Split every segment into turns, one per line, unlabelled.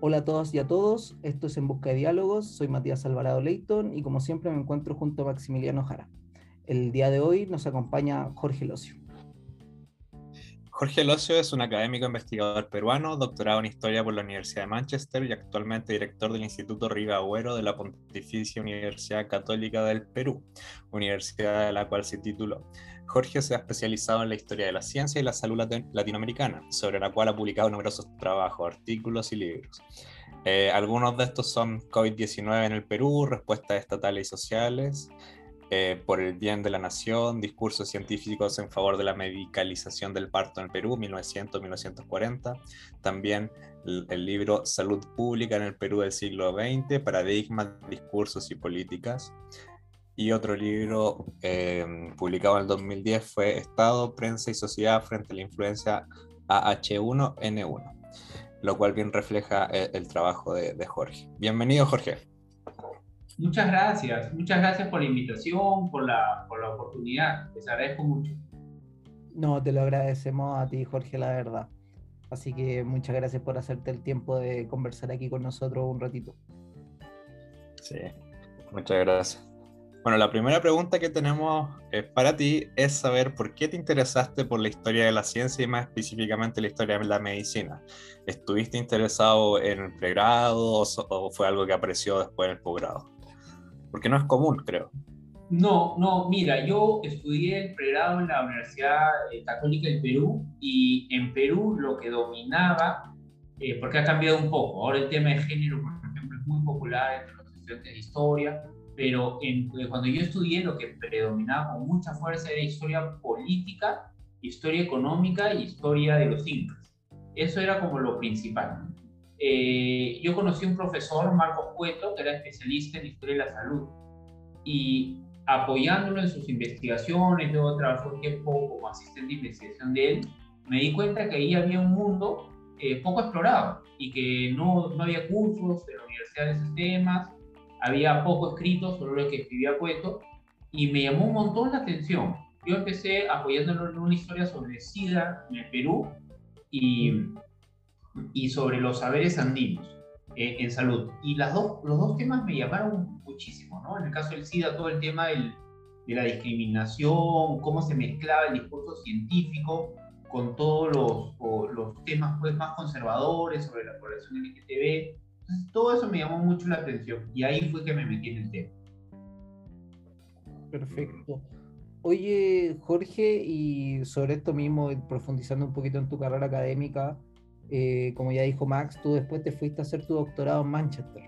Hola a todas y a todos, esto es En Busca de Diálogos, soy Matías Alvarado Leighton y como siempre me encuentro junto a Maximiliano Jara. El día de hoy nos acompaña Jorge Locio.
Jorge Locio es un académico investigador peruano, doctorado en Historia por la Universidad de Manchester y actualmente director del Instituto Riva Agüero de la Pontificia Universidad Católica del Perú, universidad de la cual se tituló. Jorge se ha especializado en la historia de la ciencia y la salud latinoamericana, sobre la cual ha publicado numerosos trabajos, artículos y libros. Eh, algunos de estos son COVID-19 en el Perú, respuestas estatales y sociales, eh, por el bien de la nación, discursos científicos en favor de la medicalización del parto en el Perú, 1900-1940. También el, libro Salud Pública en el Perú del siglo XX, Paradigmas, Discursos y Políticas. Y otro libro eh, publicado en el 2010 fue Estado, Prensa y Sociedad frente a la influencia AH1N1, lo cual bien refleja el, el trabajo de, de Jorge. Bienvenido, Jorge.
Muchas gracias, muchas gracias por la invitación, por la, por la oportunidad, les agradezco mucho.
No, te lo agradecemos a ti, Jorge, la verdad. Así que muchas gracias por hacerte el tiempo de conversar aquí con nosotros un ratito.
Sí, muchas gracias. Bueno, la primera pregunta que tenemos eh, para ti es saber por qué te interesaste por la historia de la ciencia y más específicamente la historia de la medicina. ¿Estuviste interesado en el pregrado o fue algo que apareció después en el posgrado? porque no es común, creo.
No, no, mira, yo estudié el pregrado en la Universidad eh, Católica del Perú y en Perú lo que dominaba, eh, porque ha cambiado un poco, ahora el tema de género, por ejemplo, es muy popular entre los estudiantes de historia, pero en, eh, cuando yo estudié lo que predominaba con mucha fuerza era historia política, historia económica y historia de los incas. Eso era como lo principal. Eh, yo conocí un profesor, Marcos Cueto, que era especialista en historia de la salud, y apoyándolo en sus investigaciones, luego trabajó un tiempo como asistente de investigación de él, me di cuenta que ahí había un mundo eh, poco explorado y que no, no había cursos de la universidad de esos temas, había poco escrito sobre lo que escribía Cueto, y me llamó un montón la atención. Yo empecé apoyándolo en una historia sobre SIDA en el Perú y y sobre los saberes andinos eh, en salud. Y las dos, los dos temas me llamaron muchísimo, ¿no? En el caso del SIDA, todo el tema del, de la discriminación, cómo se mezclaba el discurso científico con todos los, los temas pues, más conservadores sobre la población LGTB. Entonces, todo eso me llamó mucho la atención y ahí fue que me metí en el tema.
Perfecto. Oye, Jorge, y sobre esto mismo, profundizando un poquito en tu carrera académica, eh, como ya dijo Max, tú después te fuiste a hacer tu doctorado en Manchester.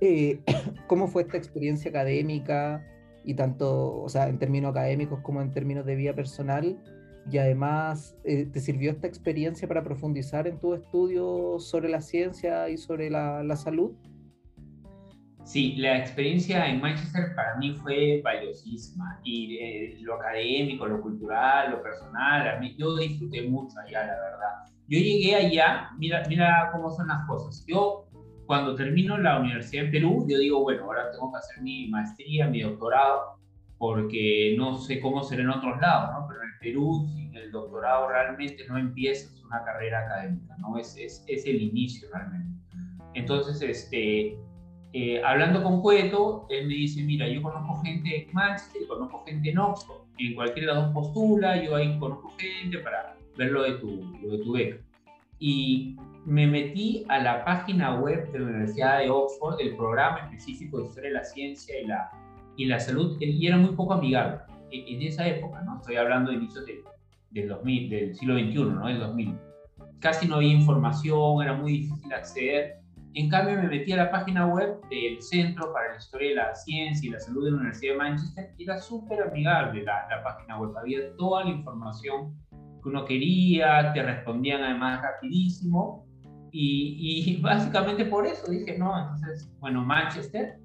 Eh, ¿Cómo fue esta experiencia académica y tanto, o sea, en términos académicos como en términos de vida personal? Y además, eh, ¿te sirvió esta experiencia para profundizar en tu estudio sobre la ciencia y sobre la, la salud?
Sí, la experiencia en Manchester para mí fue valiosísima y lo académico, lo cultural, lo personal, a mí, yo disfruté mucho allá, la verdad. Yo llegué allá, mira, mira cómo son las cosas. Yo, cuando termino la universidad en Perú, yo digo, bueno, ahora tengo que hacer mi maestría, mi doctorado, porque no sé cómo será en otros lados, ¿no? Pero en el Perú, sin el doctorado realmente no empiezas una carrera académica, ¿no? Es, es, es el inicio realmente. Entonces, este, eh, hablando con Cueto, él me dice, mira, yo conozco gente en Manchester, conozco gente en Oxford, en cualquiera de las dos postula, yo ahí conozco gente para ver lo de tu, lo de tu beca. Y me metí a la página web de la Universidad de Oxford, del programa específico de Historia de la Ciencia y la, y la Salud, y era muy poco amigable en, esa época, ¿no? Estoy hablando de inicios de, del 2000, del siglo XXI, ¿no? Del 2000. Casi no había información, era muy difícil acceder. En cambio, me metí a la página web del Centro para la Historia de la Ciencia y la Salud de la Universidad de Manchester era súper amigable la, la página web. Había toda la información que uno quería, te respondían además rapidísimo. Y, y, básicamente por eso dije, no, entonces, bueno, Manchester.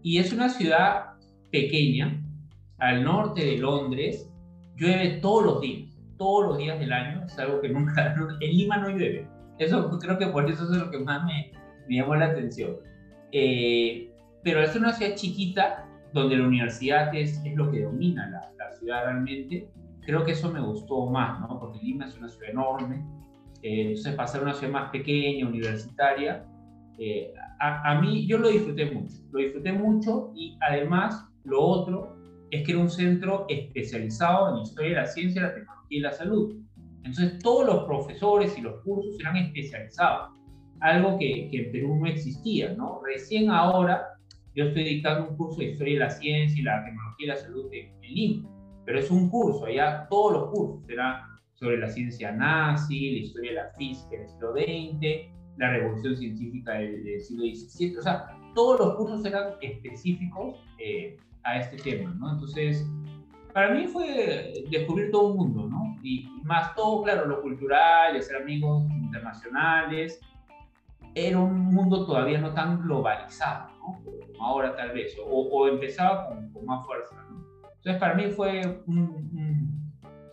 Y es una ciudad pequeña, al norte de Londres, llueve todos los días, todos los días del año, es algo que nunca, en Lima no llueve. Eso creo que por eso es lo que más me, me llamó la atención. Eh, pero es una ciudad chiquita donde la universidad es, es lo que domina la, la ciudad realmente creo que eso me gustó más, ¿no? Porque Lima es una ciudad enorme Eh, entonces, pasar a una ciudad más pequeña, universitaria, eh, a, a, mí yo lo disfruté mucho. Lo disfruté mucho y además lo otro es que era un centro especializado en historia de la ciencia, la tecnología y la salud. Entonces, todos los profesores y los cursos eran especializados, algo que, que en Perú no existía, ¿no? Recién ahora yo estoy dictando un curso de historia de la ciencia y la tecnología y la salud en, en Lima, pero es un curso, allá todos los cursos eran sobre la ciencia nazi, la historia de la física del siglo XX, la revolución científica del, del siglo XVII, o sea, todos los cursos eran específicos eh, a este tema, ¿no? Entonces, para mí fue descubrir todo un mundo, ¿no? Y más todo, claro, lo cultural, hacer amigos internacionales. Era un mundo todavía no tan globalizado, ¿no? Como ahora tal vez, o, o empezaba con, con, más fuerza, ¿no? Entonces, para mí fue un, un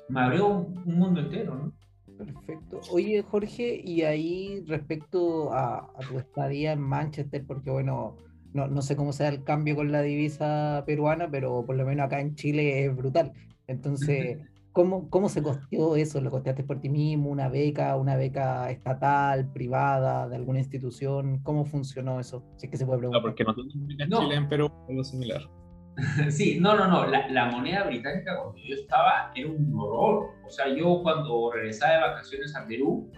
me abrió un, un, mundo entero, ¿no?
Perfecto. Oye, Jorge, y ahí respecto a, a tu estadía en Manchester, porque bueno, no, no, sé cómo sea el cambio con la divisa peruana, pero por lo menos acá en Chile es brutal. Entonces, ¿cómo, cómo se costeó eso? ¿Lo costeaste por ti mismo? ¿Una beca? ¿Una beca estatal, privada, de alguna institución? ¿Cómo funcionó eso? Si es que se puede preguntar.
No, porque no tengo en no. Chile, en Perú, algo similar.
Sí, no, no, no. La, la, moneda británica cuando yo estaba era un horror. O sea, yo cuando regresaba de vacaciones a Perú,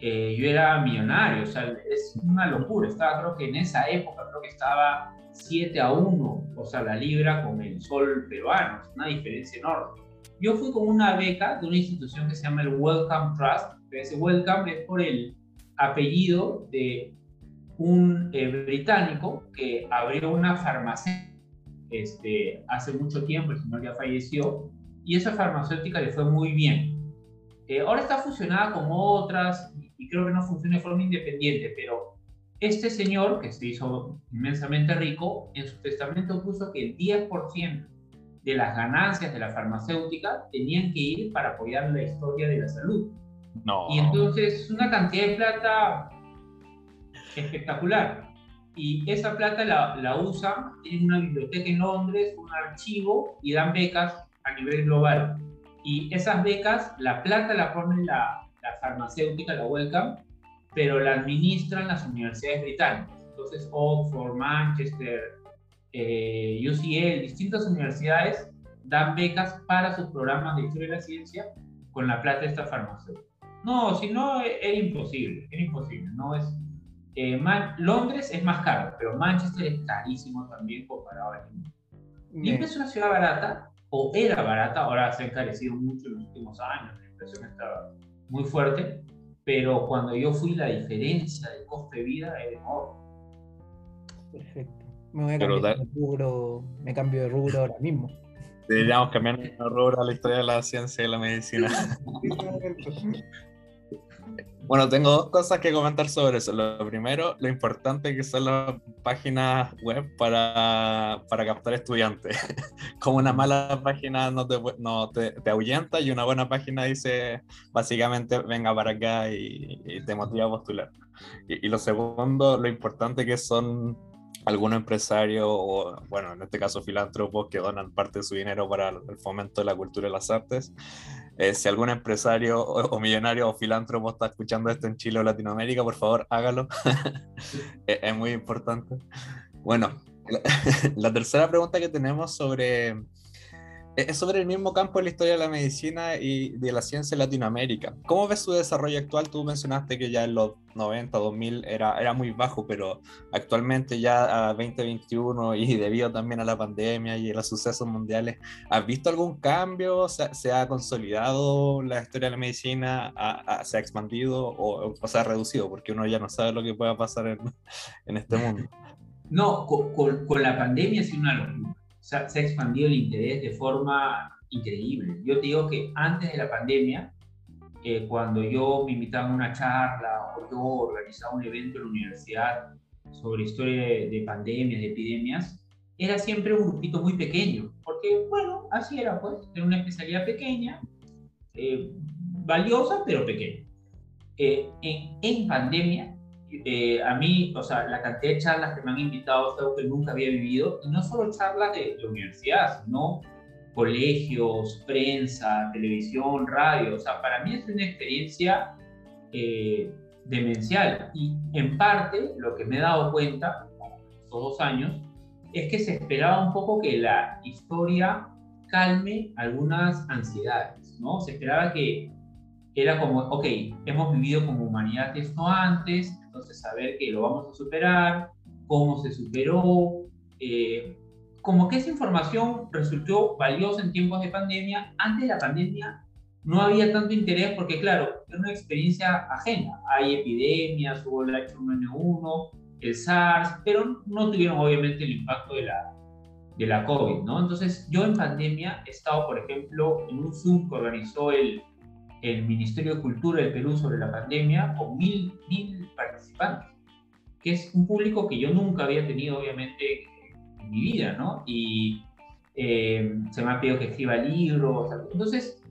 eh, yo era millonario, o sea, es una locura. Estaba, creo que en esa época, creo que estaba 7 a 1, o sea, la libra con el sol peruano, es una diferencia enorme. Yo fui con una beca de una institución que se llama el Wellcome Trust, que ese Wellcome es por el apellido de un eh, británico que abrió una farmacia este, hace mucho tiempo, el señor ya falleció, y esa farmacéutica le fue muy bien. Eh, ahora está fusionada con otras y creo que no funciona de forma independiente, pero este señor, que se hizo inmensamente rico, en su testamento puso que el 10% de las ganancias de la farmacéutica tenían que ir para apoyar la historia de la salud.
No.
Y entonces una cantidad de plata espectacular. Y esa plata la, la usan en una biblioteca en Londres, un archivo y dan becas a nivel global. Y esas becas, la plata la pone la, la farmacéutica, la Wellcome, pero la administran las universidades británicas. Entonces, Oxford, Manchester, eh, UCL, distintas universidades dan becas para sus programas de historia de la ciencia con la plata de esta farmacéutica. No, si no, era imposible, era imposible. No es, eh, Man Londres es más caro, pero Manchester es carísimo también comparado a Lima. Lima es una ciudad barata, o era barata, ahora se ha encarecido mucho en los últimos años, la inflación está muy fuerte, pero cuando yo fui la diferencia de coste de vida era enorme.
Perfecto. Me voy a cambiar de rubro, me cambio de rubro ahora mismo.
Deberíamos cambiar de rubro a la historia de la ciencia y la medicina. Bueno, tengo dos cosas que comentar sobre eso. Lo primero, lo importante que son las páginas web para, para captar estudiantes. Como una mala página no, te, no te, te, ahuyenta y una buena página dice básicamente venga para acá y, te motiva a postular. Y, y, lo segundo, lo importante que son algunos empresarios o, bueno, en este caso filántropos que donan parte de su dinero para el fomento de la cultura y las artes. Eh, si algún empresario o, millonario o filántropo está escuchando esto en Chile o Latinoamérica, por favor, hágalo. es, muy importante. Bueno, la, tercera pregunta que tenemos sobre es sobre el mismo campo de la historia de la medicina y de la ciencia en Latinoamérica. ¿Cómo ves su desarrollo actual? Tú mencionaste que ya en los 90, 2000 era, era muy bajo, pero actualmente ya a 2021 y debido también a la pandemia y a los sucesos mundiales, ¿has visto algún cambio? ¿Se, se ha consolidado la historia de la medicina? ¿Ha, ha, ¿Se ha expandido o, o, se ha reducido? Porque uno ya no sabe lo que pueda pasar en, en este mundo.
No, con, con, con la pandemia sido una locura se ha expandido el interés de forma increíble. Yo te digo que antes de la pandemia, eh, cuando yo me invitaban a una charla o yo organizaba un evento en la universidad sobre historia de, de, pandemias, de epidemias, era siempre un grupito muy pequeño, porque bueno, así era pues, era una especialidad pequeña, eh, valiosa, pero pequeña. Eh, en, en pandemia eh, a mí, o sea, la cantidad de charlas que me han invitado es algo que nunca había vivido, y no solo charlas de, de universidad, sino colegios, prensa, televisión, radio, o sea, para mí es una experiencia eh, demencial. Y en parte, lo que me he dado cuenta, estos dos años, es que se esperaba un poco que la historia calme algunas ansiedades, ¿no? Se esperaba que era como, ok, hemos vivido como humanidad esto antes, entonces saber que lo vamos a superar, cómo se superó, eh, como que esa información resultó valiosa en tiempos de pandemia. Antes de la pandemia no había tanto interés porque, claro, era una experiencia ajena. Hay epidemias, hubo el H1N1, el SARS, pero no tuvieron obviamente el impacto de la, de la COVID, ¿no? Entonces, yo en pandemia he estado, por ejemplo, en un Zoom que organizó el, el Ministerio de Cultura del Perú sobre la pandemia con mil, mil participantes, que es un público que yo nunca había tenido, obviamente, en mi vida, ¿no? Y eh, se me ha pedido que escriba libros. Entonces,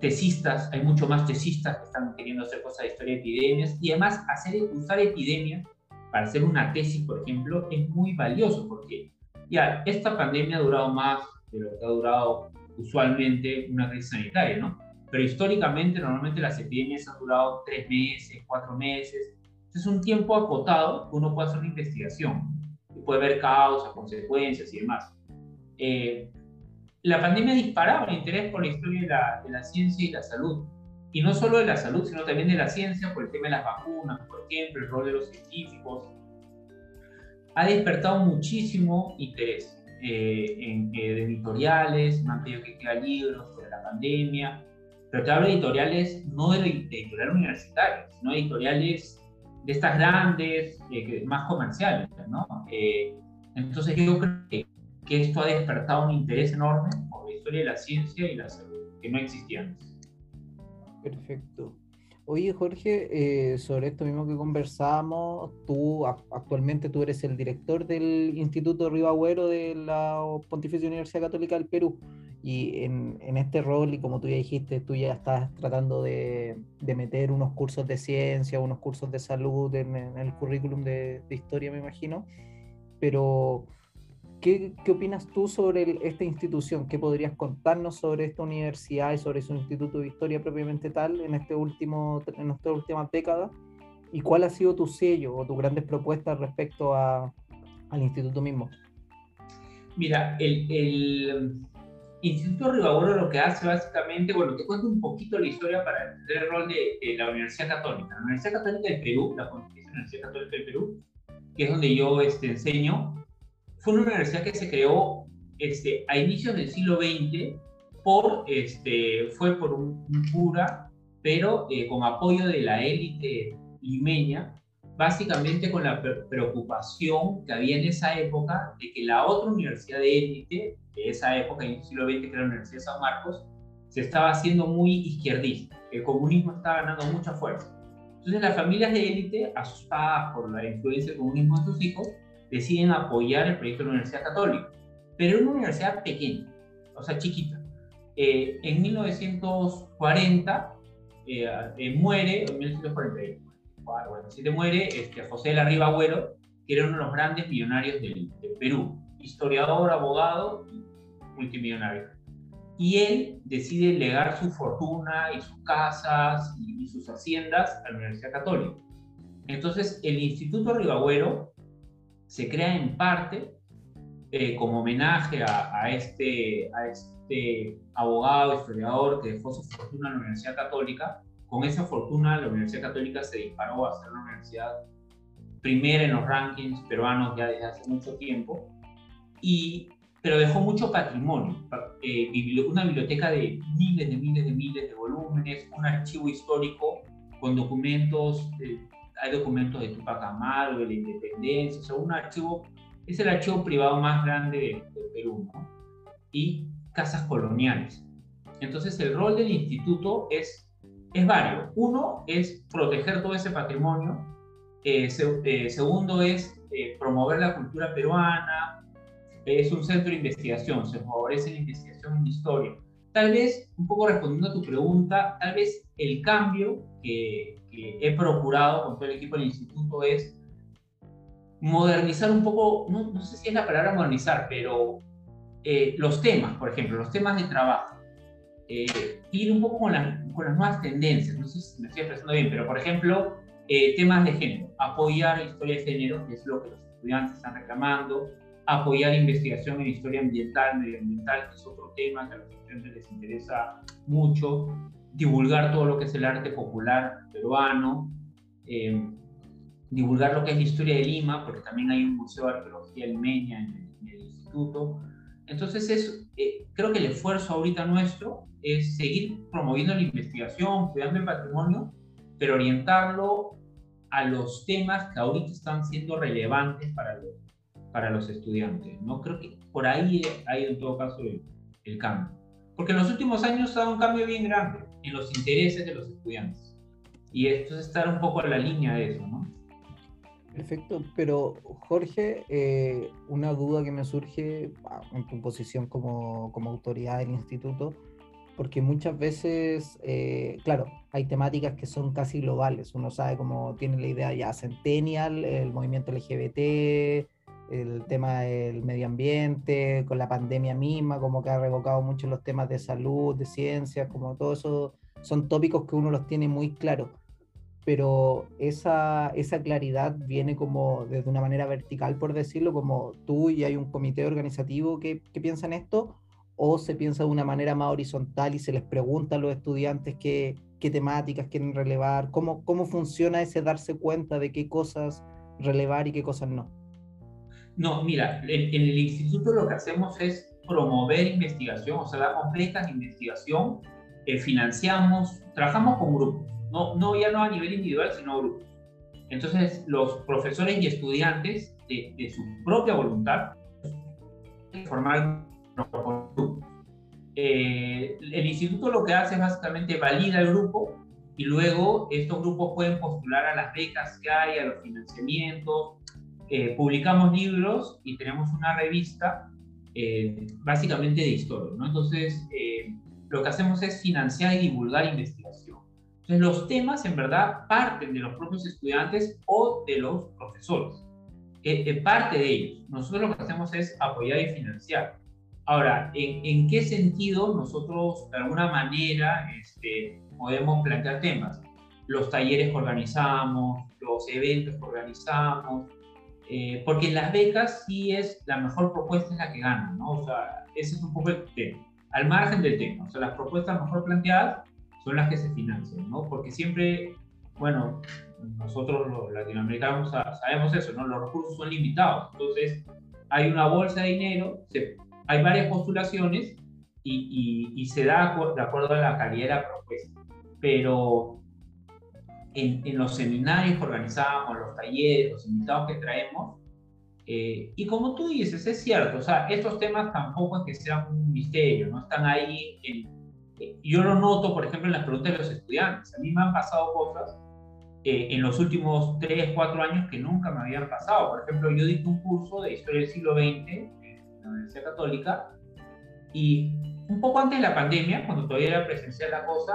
tesistas, hay mucho más tesistas que están queriendo hacer cosas de historia de epidemias y además hacer, usar epidemias para hacer una tesis, por ejemplo, es muy valioso porque ya, esta pandemia ha durado más de lo que ha durado usualmente una crisis sanitaria, ¿no? Pero históricamente, normalmente las epidemias han durado tres meses, cuatro meses. Es un tiempo acotado que uno puede hacer una investigación. Y puede ver causas, consecuencias y demás. Eh, la pandemia ha disparado el interés por la historia de la, de la, ciencia y la salud. Y no solo de la salud, sino también de la ciencia, por el tema de las vacunas, por ejemplo, el rol de los científicos. Ha despertado muchísimo interés eh, en, eh, de editoriales, me han pedido que escriba libros sobre la pandemia, pero te hablo de editoriales no de, editoriales universitarias, sino editoriales de estas grandes, eh, más comerciales, ¿no? Eh, entonces yo creo que, que, esto ha despertado un interés enorme por la historia de la ciencia y la salud, que no existía antes.
Perfecto. Oye, Jorge, eh, sobre esto mismo que conversamos, tú actualmente tú eres el director del Instituto Ribagüero de la Pontificia Universidad Católica del Perú. Y en, en, este rol, y como tú ya dijiste, tú ya estás tratando de, de meter unos cursos de ciencia, unos cursos de salud en, en el currículum de, de, historia, me imagino. Pero, ¿qué, qué opinas tú sobre el, esta institución? ¿Qué podrías contarnos sobre esta universidad y sobre su instituto de historia propiamente tal en, este último, en esta última década? ¿Y cuál ha sido tu sello o tus grandes propuestas respecto a, al instituto mismo?
Mira, el, el Instituto Ribagoro lo que hace básicamente, bueno, te cuento un poquito la historia para entender el rol de, de, la Universidad Católica. La Universidad Católica del Perú, la Universidad Católica del Perú, que es donde yo este, enseño, fue una universidad que se creó este, a inicios del siglo XX por, este, fue por un, un cura, pero eh, con apoyo de la élite limeña, básicamente con la preocupación que había en esa época de que la otra universidad de élite de esa época, en el siglo XX, que era la Universidad de San Marcos, se estaba haciendo muy izquierdista. El comunismo estaba ganando mucha fuerza. Entonces las familias de élite, asustadas por la influencia del comunismo en sus hijos, deciden apoyar el proyecto de la Universidad Católica. Pero era una universidad pequeña, o sea, chiquita. Eh, en 1940 eh, eh, muere, en 1940, muere este, José de la Riva Agüero, que era uno de los grandes millonarios del, del Perú, historiador, abogado multimillonario. Y él decide legar su fortuna y sus casas y, sus haciendas a la Universidad Católica. Entonces, el Instituto Ribagüero se crea en parte eh, como homenaje a, este, a este abogado, historiador que dejó su fortuna en la Universidad Católica. Con esa fortuna, la Universidad Católica se disparó a ser una universidad primera en los rankings peruanos ya desde hace mucho tiempo. Y pero dejó mucho patrimonio, eh, una biblioteca de miles de miles de miles de volúmenes, un archivo histórico con documentos, eh, hay documentos de Tupac Amaru, de la independencia, o sea, un archivo, es el archivo privado más grande de, de Perú, ¿no? Y casas coloniales. Entonces el rol del instituto es, es varios. Uno es proteger todo ese patrimonio, eh, se, eh, segundo es eh, promover la cultura peruana, es un centro de investigación, se favorece la investigación en historia. Tal vez, un poco respondiendo a tu pregunta, tal vez el cambio que, que he procurado con todo el equipo del instituto es modernizar un poco, no, no sé si es la palabra modernizar, pero eh, los temas, por ejemplo, los temas de trabajo. eh, ir un poco con, con, las nuevas tendencias. No sé si me estoy expresando bien, pero por ejemplo, eh, temas de género, apoyar la historia de género, que es lo que los estudiantes están reclamando, apoyar investigación en historia ambiental, medioambiental, que es otro tema que a los estudiantes les interesa mucho, divulgar todo lo que es el arte popular peruano, eh, divulgar lo que es la historia de Lima, porque también hay un museo de arqueología limeña en en el instituto. Entonces, es, eh, creo que el esfuerzo ahorita nuestro es seguir promoviendo la investigación, cuidando el patrimonio, pero orientarlo a los temas que ahorita están siendo relevantes para los, para los estudiantes. ¿no? Creo que por ahí ha ido en todo caso el, el cambio. Porque en los últimos años ha dado un cambio bien grande en los intereses de los estudiantes. Y esto es estar un poco a la línea de eso, ¿no?
Perfecto, pero Jorge, eh, una duda que me surge ah, en tu posición como, como autoridad del instituto, porque muchas veces, eh, claro, hay temáticas que son casi globales. Uno sabe cómo tiene la idea ya Centennial, el movimiento LGBT, el tema del medio ambiente, con la pandemia misma, como que ha revocado mucho los temas de salud, de ciencias, como todo eso son tópicos que uno los tiene muy claros pero esa, esa claridad viene como desde una manera vertical, por decirlo, como tú y hay un comité organizativo que, que piensa en esto, o se piensa de una manera más horizontal y se les pregunta a los estudiantes qué, qué temáticas quieren relevar, cómo, cómo funciona ese darse cuenta de qué cosas relevar y qué cosas no.
No, mira, en, el instituto lo que hacemos es promover investigación, o sea, damos becas de investigación, eh, financiamos, trabajamos con grupos no, no ya no a nivel individual, sino grupos. Entonces, los profesores y estudiantes, de, su propia voluntad, formar grupos. Eh, el instituto lo que hace es básicamente valida el grupo y luego estos grupos pueden postular a las becas que hay, a los financiamientos. Eh, publicamos libros y tenemos una revista eh, básicamente de historia. ¿no? Entonces, lo que hacemos es financiar y divulgar investigación. Entonces, los temas en verdad parten de los propios estudiantes o de los profesores. Eh, eh, parte de ellos. Nosotros lo que hacemos es apoyar y financiar. Ahora, ¿en, en qué sentido nosotros de alguna manera este, podemos plantear temas? Los talleres que organizamos, los eventos que organizamos, eh, porque las becas sí es la mejor propuesta es la que gana, ¿no? O sea, ese es un poco el tema, al margen del tema, o sea, las propuestas mejor planteadas son las que se financian, ¿no? Porque siempre, bueno, nosotros los latinoamericanos sabemos eso, ¿no? Los recursos son limitados, entonces hay una bolsa de dinero, hay varias postulaciones y, y, se da de acuerdo a la calidad de la propuesta, pero en, en, los seminarios que organizamos, los talleres, los invitados que traemos, eh, y como tú dices, es cierto, o sea, estos temas tampoco es que sean un misterio, no están ahí en, yo lo noto, por ejemplo, en las preguntas de los estudiantes. A mí me han pasado cosas eh, en los últimos 3, 4 años que nunca me habían pasado. Por ejemplo, yo di un curso de historia del siglo XX en la Universidad Católica y un poco antes de la pandemia, cuando todavía era presencial la cosa,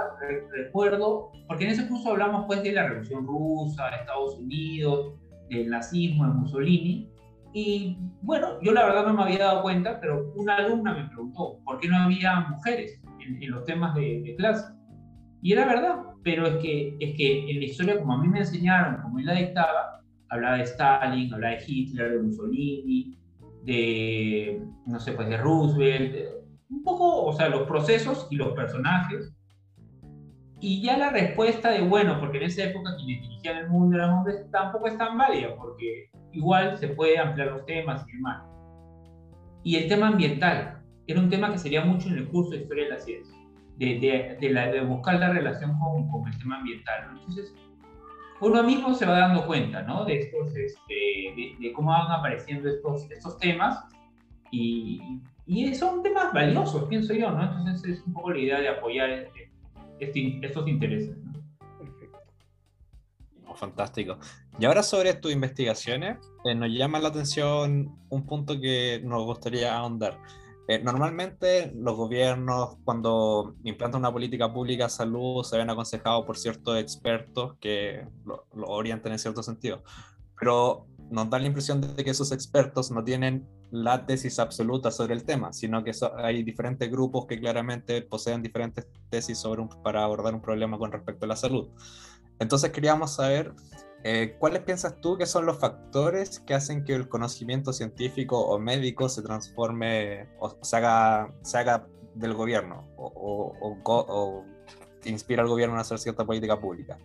recuerdo, porque en ese curso hablamos pues de la Revolución Rusa, de Estados Unidos, del nazismo, de Mussolini, y bueno, yo la verdad no me había dado cuenta, pero una alumna me preguntó, ¿por qué no había mujeres? en, los temas de, clase. Y era verdad, pero es que, es que en la historia, como a mí me enseñaron, como él la dictaba, hablaba de Stalin, hablaba de Hitler, de Mussolini, de, no sé, pues de Roosevelt, un poco, o sea, los procesos y los personajes. Y ya la respuesta de, bueno, porque en esa época quienes dirigían el mundo eran hombres, tampoco es tan válida, porque igual se puede ampliar los temas y demás. Y el tema ambiental, era un tema que sería mucho en el curso de Historia de la Ciencia, de, de, la, de buscar la relación con, con, el tema ambiental. Entonces, uno mismo se va dando cuenta ¿no? de, estos, este, de, cómo van apareciendo estos, estos temas y, y, son temas valiosos, pienso yo, ¿no? Entonces es un poco la idea de apoyar este, este estos intereses. ¿no? Perfecto.
Oh, fantástico. Y ahora sobre tus investigaciones, eh, nos llama la atención un punto que nos gustaría ahondar. Eh, normalmente los gobiernos cuando implantan una política pública de salud se ven aconsejados por ciertos expertos que lo, orientan en cierto sentido, pero nos da la impresión de que esos expertos no tienen la tesis absoluta sobre el tema, sino que hay diferentes grupos que claramente poseen diferentes tesis sobre para abordar un problema con respecto a la salud. Entonces queríamos saber eh, cuáles piensas tú que son los factores que hacen que el conocimiento científico o médico se transforme o se haga, se haga del gobierno o, o, inspira al gobierno a hacer cierta política pública.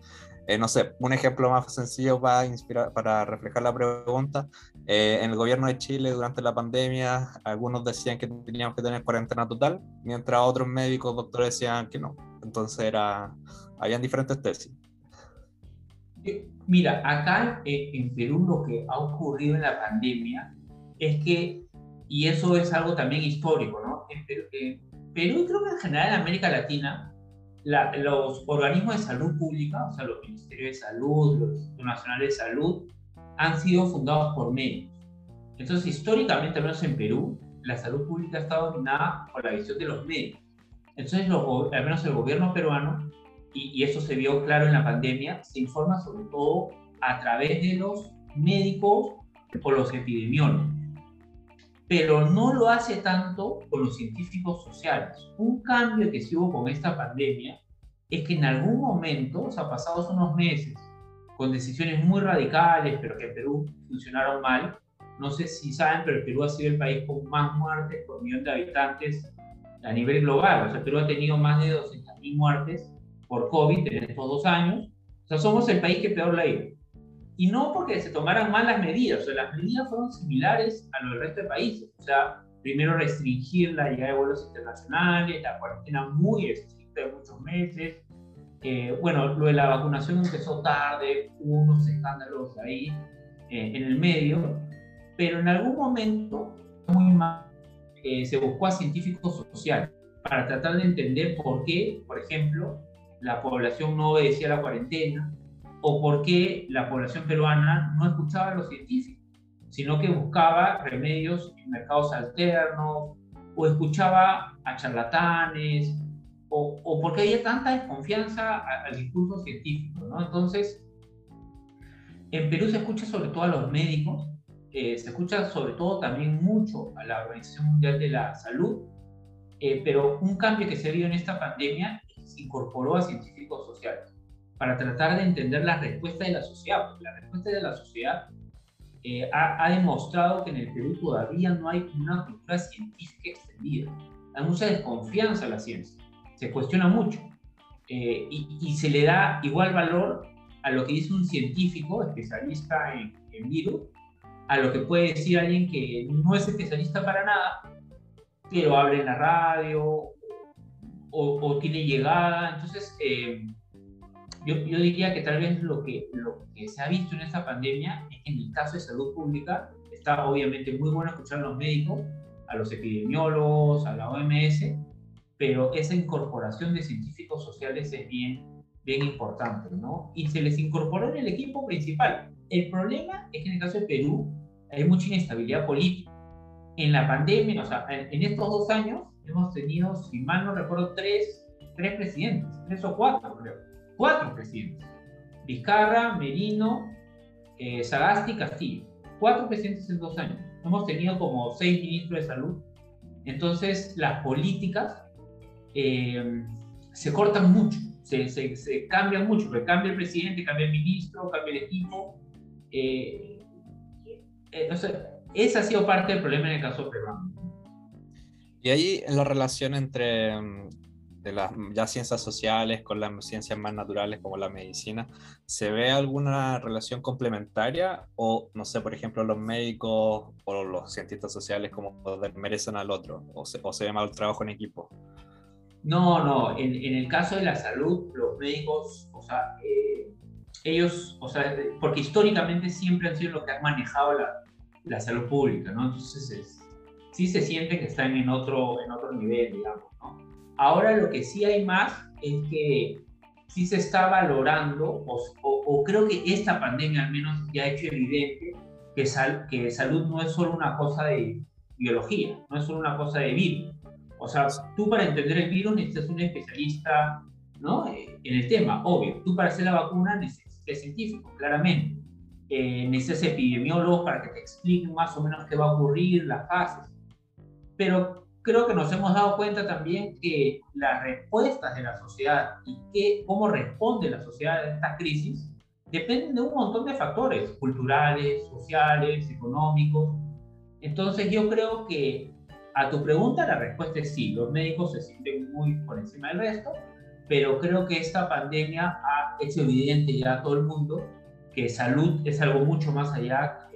Eh, no sé, un ejemplo más sencillo para, inspirar, para reflejar la pregunta. Eh, en el gobierno de Chile durante la pandemia, algunos decían que teníamos que tener cuarentena total, mientras otros médicos, doctores decían que no. Entonces era, habían diferentes tesis.
Mira, acá en Perú lo que ha ocurrido en la pandemia es que, y eso es algo también histórico, ¿no? En Perú, Perú creo que en general en América Latina, los organismos de salud pública, o sea, los ministerios de salud, los nacionales de salud, han sido fundados por médicos. Entonces, históricamente, al menos en Perú, la salud pública estado dominada por la visión de los médicos. Entonces, al menos el gobierno peruano, y, y eso se vio claro en la pandemia, se informa sobre todo a través de los médicos o los epidemiólogos pero no lo hace tanto con los científicos sociales. Un cambio que se hubo con esta pandemia es que en algún momento, o sea, pasados unos meses, con decisiones muy radicales, pero que en Perú funcionaron mal, no sé si saben, pero Perú ha sido el país con más muertes por millón de habitantes a nivel global. O sea, Perú ha tenido más de 200.000 muertes por COVID en estos dos años. O sea, somos el país que peor la ha ido y no porque se tomaran malas medidas, o sea, las medidas fueron similares a los del resto de países, o sea, primero restringir la llegada de vuelos internacionales, la cuarentena muy estricta de muchos meses, eh, bueno, lo de la vacunación empezó tarde, hubo unos escándalos ahí eh, en el medio, pero en algún momento, muy mal, eh, se buscó a científicos sociales para tratar de entender por qué, por ejemplo, la población no obedecía la cuarentena, o por qué la población peruana no escuchaba a los científicos, sino que buscaba remedios en mercados alternos, o escuchaba a charlatanes, o, o porque había tanta desconfianza al, discurso científico. ¿no? Entonces, en Perú se escucha sobre todo a los médicos, eh, se escucha sobre todo también mucho a la Organización Mundial de la Salud, eh, pero un cambio que se vio en esta pandemia se incorporó a científicos sociales para tratar de entender la respuesta de la sociedad. Porque la respuesta de la sociedad eh, ha, demostrado que en el Perú todavía no hay una cultura científica extendida. Hay mucha desconfianza en la ciencia, se cuestiona mucho eh, y, se le da igual valor a lo que dice un científico especialista en, en virus, a lo que puede decir alguien que no es especialista para nada, pero habla en la radio o, o tiene llegada. Entonces, eh, yo, yo, diría que tal vez lo que, lo que se ha visto en esta pandemia es que en el caso de salud pública está obviamente muy bueno escuchar a los médicos, a los epidemiólogos, a la OMS, pero esa incorporación de científicos sociales es bien, bien importante, ¿no? Y se les incorporó en el equipo principal. El problema es que en el caso de Perú hay mucha inestabilidad política. En la pandemia, o sea, en, estos dos años hemos tenido, si mal no recuerdo, tres, tres presidentes, tres o cuatro, creo cuatro presidentes. Vizcarra, Merino, eh, Sagasti, Castillo. Cuatro presidentes en dos años. Hemos tenido como seis ministros de salud. Entonces, las políticas eh, se cortan mucho, se, se, cambian mucho, porque cambia el presidente, cambia el ministro, cambia el equipo. Eh, entonces, esa ha sido parte del problema en el caso peruano.
Y ahí la relación entre mm, de las ya ciencias sociales con las ciencias más naturales como la medicina, ¿se ve alguna relación complementaria o, no sé, por ejemplo, los médicos o los cientistas sociales como merecen al otro o se, o se ve mal el trabajo en equipo?
No, no, en, en, el caso de la salud, los médicos, o sea, eh, ellos, o sea, porque históricamente siempre han sido los que han manejado la, la salud pública, ¿no? Entonces, sí se siente que están en otro, en otro nivel, digamos, ¿no? Ahora lo que sí hay más es que sí se está valorando, o, creo que esta pandemia al menos ya ha hecho evidente que, que salud no es solo una cosa de biología, no es solo una cosa de virus. O sea, tú para entender el virus necesitas un especialista ¿no? Eh, en el tema, obvio. Tú para hacer la vacuna necesitas científico, claramente. eh, necesitas epidemiólogos para que te expliquen más o menos qué va a ocurrir, las fases. Pero creo que nos hemos dado cuenta también que las respuestas de la sociedad y que, cómo responde la sociedad a esta crisis dependen de un montón de factores, culturales, sociales, económicos. Entonces yo creo que a tu pregunta la respuesta es sí, los médicos se sienten muy por encima del resto, pero creo que esta pandemia ha hecho evidente ya a todo el mundo que salud es algo mucho más allá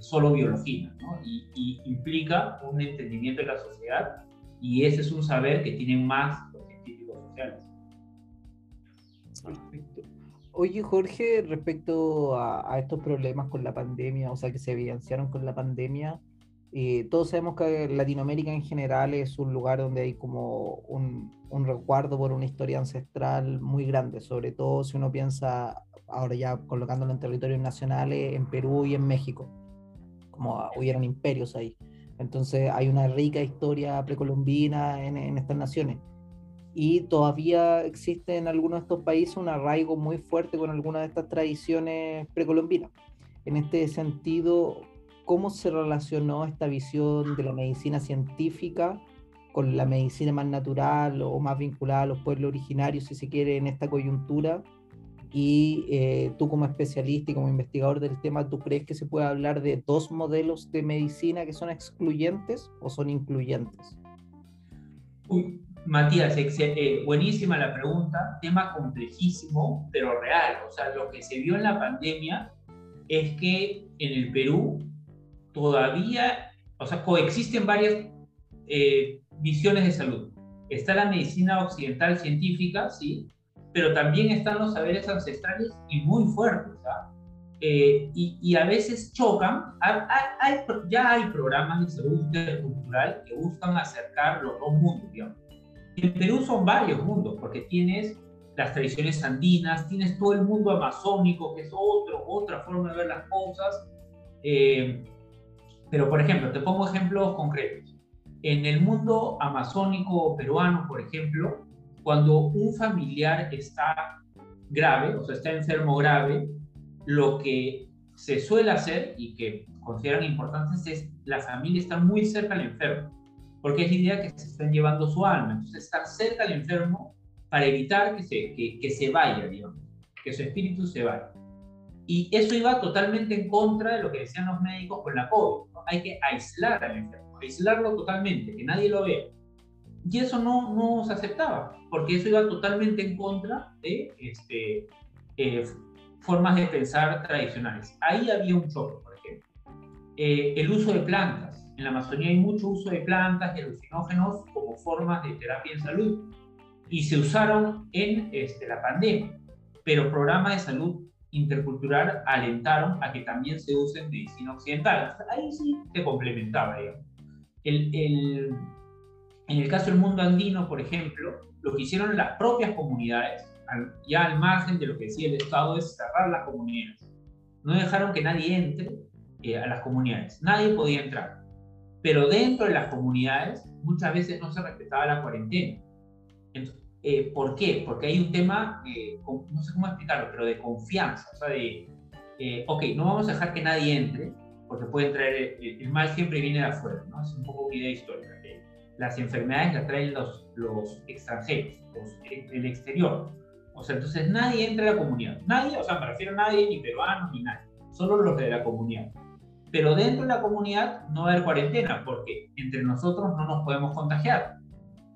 solo biología, ¿no? y, y, implica un entendimiento de la sociedad y ese es un saber que tienen más los científicos sociales.
Perfecto. Oye, Jorge, respecto a, a, estos problemas con la pandemia, o sea, que se evidenciaron con la pandemia, eh, todos sabemos que Latinoamérica en general es un lugar donde hay como un, un, recuerdo por una historia ancestral muy grande, sobre todo si uno piensa, ahora ya colocándolo en territorios nacionales, en Perú y en México, como hubieron imperios ahí. Entonces hay una rica historia precolombina en, en estas naciones. Y todavía existe en algunos de estos países un arraigo muy fuerte con algunas de estas tradiciones precolombinas. En este sentido, cómo se relacionó esta visión de la medicina científica con la medicina más natural o más vinculada a los pueblos originarios, si se quiere, en esta coyuntura. Y eh, tú como especialista y como investigador del tema, ¿tú crees que se puede hablar de dos modelos de medicina que son excluyentes o son incluyentes?
Uy, Matías, eh, buenísima la pregunta, tema complejísimo, pero real. O sea, lo que se vio en la pandemia es que en el Perú todavía, o sea, coexisten varias eh, visiones de salud. Está la medicina occidental científica, sí, pero también están los saberes ancestrales y muy fuertes. ¿ah? Eh, y, y, a veces chocan. Hay, ya hay programas de salud intercultural que buscan acercar los dos mundos. En Perú son varios mundos, porque tienes las tradiciones andinas, tienes todo el mundo amazónico, que es otro, otra forma de ver las cosas. Eh, pero, por ejemplo, te pongo ejemplos concretos. En el mundo amazónico peruano, por ejemplo, cuando un familiar está grave, o sea, está enfermo grave, lo que se suele hacer y que consideran importante es la familia está muy cerca al enfermo, porque es la idea que se están llevando su alma, entonces estar cerca al enfermo para evitar que se, que, que se vaya, digamos, que su espíritu se vaya. Y eso iba totalmente en contra de lo que decían los médicos con la COVID hay que aislar al enfermo, aislarlo totalmente, que nadie lo vea. Y eso no, no se aceptaba, porque eso iba totalmente en contra de este, eh, formas de pensar tradicionales. Ahí había un choque, por ejemplo. Eh, el uso de plantas. En la Amazonía hay mucho uso de plantas y alucinógenos como formas de terapia en salud. Y se usaron en este, la pandemia. Pero programas de salud intercultural alentaron a que también se use medicina occidental. Ahí sí se complementaba, digamos. El, el, en el caso del mundo andino, por ejemplo, lo que hicieron las propias comunidades, ya al margen de lo que decía el Estado, es cerrar las comunidades. No dejaron que nadie entre eh, a las comunidades. Nadie podía entrar. Pero dentro de las comunidades, muchas veces no se respetaba la cuarentena. Entonces, eh, ¿Por qué? Porque hay un tema, eh, no sé cómo explicarlo, pero de confianza, o sea, de, eh, ok, no vamos a dejar que nadie entre, porque puede traer, el mal siempre viene de afuera, ¿no? Es un poco una idea histórica. Las enfermedades las traen los, los extranjeros, los, el exterior. O sea, entonces nadie entra a la comunidad. Nadie, o sea, me refiero a nadie, ni peruano, ni nadie. Solo los de la comunidad. Pero dentro de la comunidad no va a haber cuarentena, porque entre nosotros no nos podemos contagiar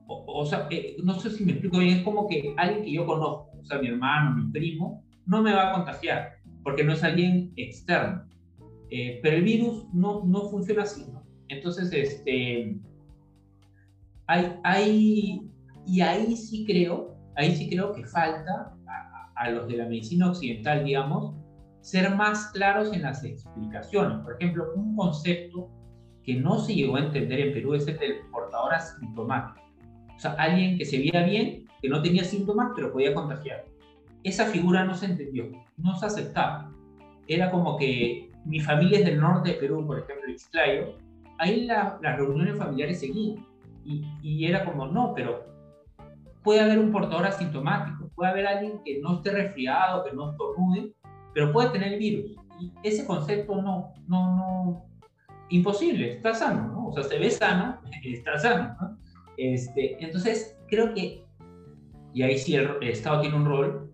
o, sea, eh, no sé si me explico bien, es como que alguien que yo conozco, o sea, mi hermano, mi primo, no me va a contagiar, porque no es alguien externo. Eh, pero el virus no, no funciona así, ¿no? Entonces, este, hay, hay, y ahí sí creo, ahí sí creo que falta a, a los de la medicina occidental, digamos, ser más claros en las explicaciones. Por ejemplo, un concepto que no se llegó a entender en Perú es el del portador asintomático. O sea, alguien que se veía bien, que no tenía síntomas, pero podía contagiar. Esa figura no se entendió, no se aceptaba. Era como que mi familia es del norte de Perú, por ejemplo, Ixtlayo, ahí las reuniones familiares seguían. Y, y era como, no, pero puede haber un portador asintomático, puede haber alguien que no esté resfriado, que no estornude, pero puede tener el virus. ese concepto no, no, no, imposible, está sano, ¿no? O sea, se ve sano, está sano, ¿no? Este, entonces, creo que, y ahí sí el, Estado tiene un rol,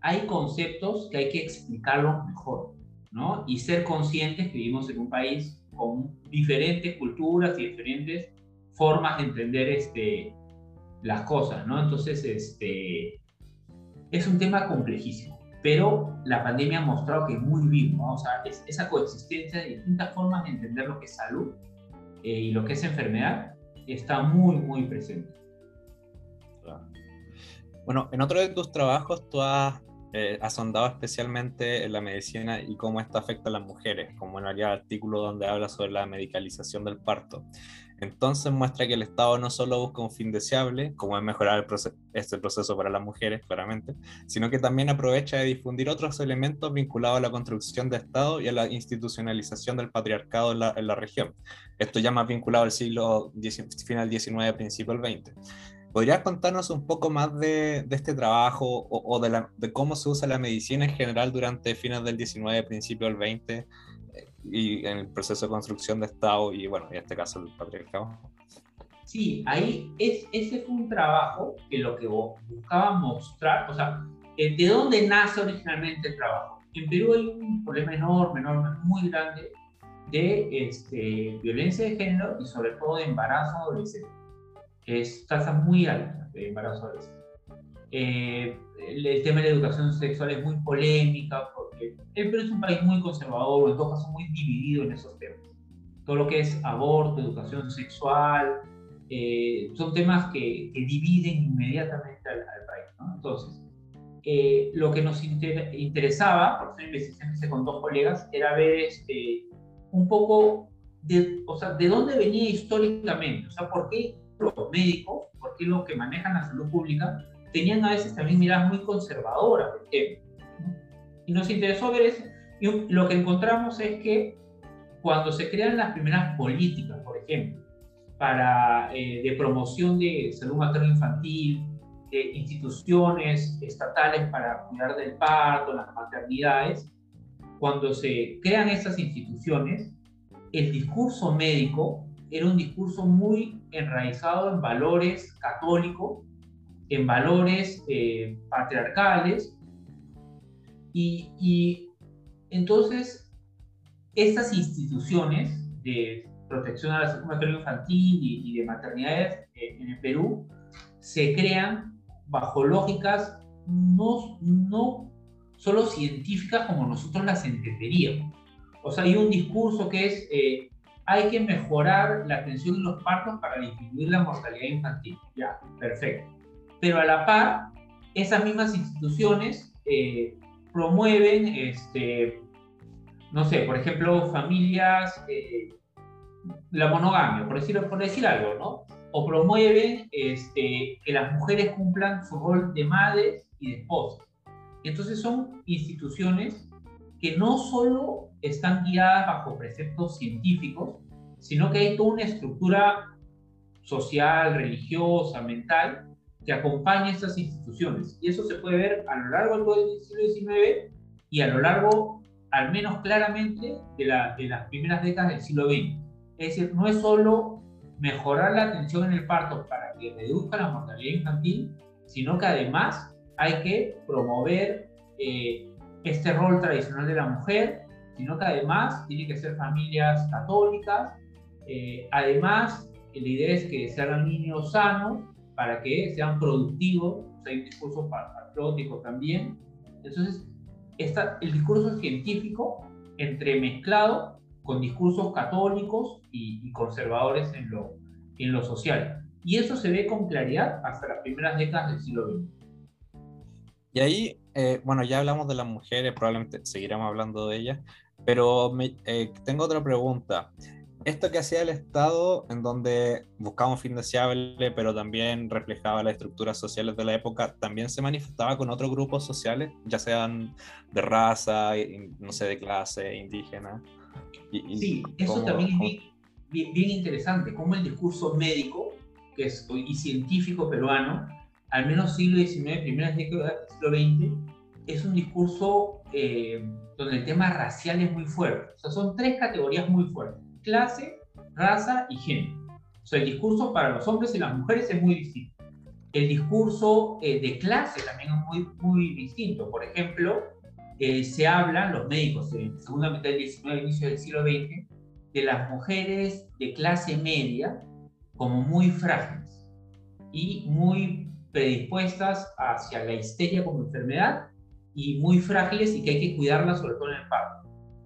hay conceptos que hay que explicarlos mejor, ¿no? Y ser conscientes que vivimos en un país con diferentes culturas y diferentes formas de entender este, las cosas, ¿no? Entonces, este, es un tema complejísimo, pero la pandemia ha mostrado que es muy vivo, ¿no? O sea, esa coexistencia de distintas formas de entender lo que es salud eh, y lo que es enfermedad está muy, muy presente.
Bueno, en otro de tus trabajos tú has, eh, sondado especialmente en la medicina y cómo esto afecta a las mujeres, como en el artículo donde habla sobre la medicalización del parto. Entonces muestra que el Estado no solo busca un fin deseable, como es mejorar este proceso para las mujeres, claramente, sino que también aprovecha de difundir otros elementos vinculados a la construcción de Estado y a la institucionalización del patriarcado en la, región. Esto ya más vinculado al siglo final XIX, principio del XX. ¿Podrías contarnos un poco más de, este trabajo o, de, de, cómo se usa la medicina en general durante fines del XIX, principio del XX? Y en el proceso de construcción de Estado y, bueno, en este caso el patriarcado.
Sí, ahí es, ese fue un trabajo que lo que buscaba mostrar, o sea, eh, ¿de dónde nace originalmente el trabajo? En Perú hay un problema enorme, enorme, muy grande de este, violencia de género y sobre todo de embarazo adolescente. Es tasa muy alta de embarazo adolescente. Eh, el, tema de la educación sexual es muy polémica el Perú es un país muy conservador, en todo caso muy dividido en esos temas. Todo lo que es aborto, educación sexual, eh, son temas que, dividen inmediatamente al, país. Entonces, eh, lo que nos interesaba, por eso investigación con dos colegas, era ver este, un poco de, o sea, de dónde venía históricamente, o sea, por qué los médicos, por qué los que manejan la salud pública tenían a veces también miradas muy conservadoras Y nos interesó ver eso. Y lo que encontramos es que cuando se crean las primeras políticas, por ejemplo, para, eh, de promoción de salud materno-infantil, de instituciones estatales para cuidar del parto, las maternidades, cuando se crean esas instituciones, el discurso médico era un discurso muy enraizado en valores católicos en valores eh, patriarcales y, entonces estas instituciones de protección a la salud materno infantil y, de maternidades eh, en el Perú se crean bajo lógicas no, no solo científicas como nosotros las entenderíamos. O sea, hay un discurso que es eh, hay que mejorar la atención en los partos para disminuir la mortalidad infantil. Ya, perfecto pero a la par, esas mismas instituciones eh, promueven, este, no sé, por ejemplo, familias, eh, la monogamia, por decir, por decir algo, ¿no? O promueven este, que las mujeres cumplan su rol de madres y de esposas. Entonces son instituciones que no solo están guiadas bajo preceptos científicos, sino que hay toda una estructura social, religiosa, mental, que acompaña estas instituciones. Y eso se puede ver a lo largo del siglo XIX y a lo largo, al menos claramente, de, la, de las primeras décadas del siglo XX. Es decir, no es solo mejorar la atención en el parto para que reduzca la mortalidad infantil, sino que además hay que promover eh, este rol tradicional de la mujer, sino que además tiene que ser familias católicas, eh, además la idea es que se hagan niños sanos para que sean productivos, hay un discurso patriótico también. Entonces, está el discurso científico entremezclado con discursos católicos y, conservadores en lo, en lo social. Y eso se ve con claridad hasta las primeras décadas del siglo XX.
Y ahí, eh, bueno, ya hablamos de las mujeres, probablemente seguiremos hablando de ellas, pero me, eh, tengo otra pregunta esto que hacía el Estado, en donde buscaba un fin deseable, pero también reflejaba las estructuras sociales de la época, también se manifestaba con otros grupos sociales, ya sean de raza, no sé, de clase, indígena.
sí, eso también es bien, interesante, cómo el discurso médico que es, y científico peruano, al menos siglo XIX, primeras décadas del siglo XX, es un discurso eh, donde el tema racial es muy fuerte. O sea, son tres categorías muy fuertes. Clase, raza y género. O sea, el discurso para los hombres y las mujeres es muy distinto. El discurso eh, de clase también es muy, muy distinto. Por ejemplo, eh, se hablan los médicos en segunda mitad del 19 inicio del siglo XX de las mujeres de clase media como muy frágiles y muy predispuestas hacia la histeria como enfermedad y muy frágiles y que hay que cuidarlas sobre todo en el parto.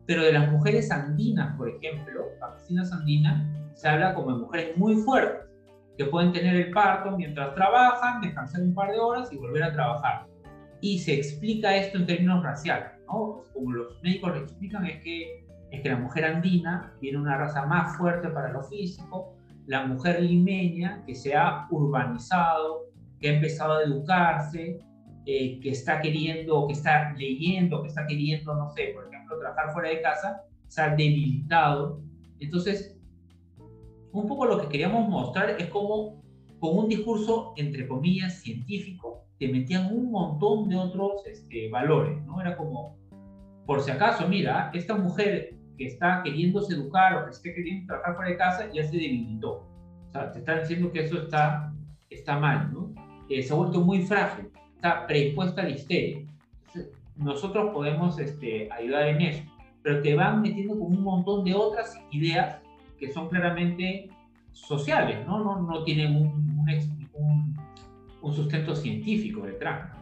Pero de las mujeres andinas, por ejemplo, campesinas andinas, se habla como de mujeres muy fuertes, que pueden tener el parto mientras trabajan, descansar un par de horas y volver a trabajar. Y se explica esto en términos raciales, ¿no? Como los médicos lo explican, es que, es que la mujer andina tiene una raza más fuerte para lo físico, la mujer limeña que se ha urbanizado, que ha empezado a educarse, eh, que está queriendo, que está leyendo, que está queriendo, no sé, por trabajar fuera de casa, se ha debilitado. Entonces, un poco lo que queríamos mostrar es cómo con un discurso, entre comillas, científico, te metían un montón de otros este, valores, ¿no? Era como, por si acaso, mira, esta mujer que está queriéndose educar o que esté queriendo trabajar fuera de casa ya se debilitó. O sea, te están diciendo que eso está, está mal, ¿no? Eh, se ha vuelto muy frágil está predispuesta la histeria. Nosotros podemos este, ayudar en eso, pero te van metiendo con un montón de otras ideas que son claramente sociales, no, no, no tienen un, un, un, sustento científico detrás.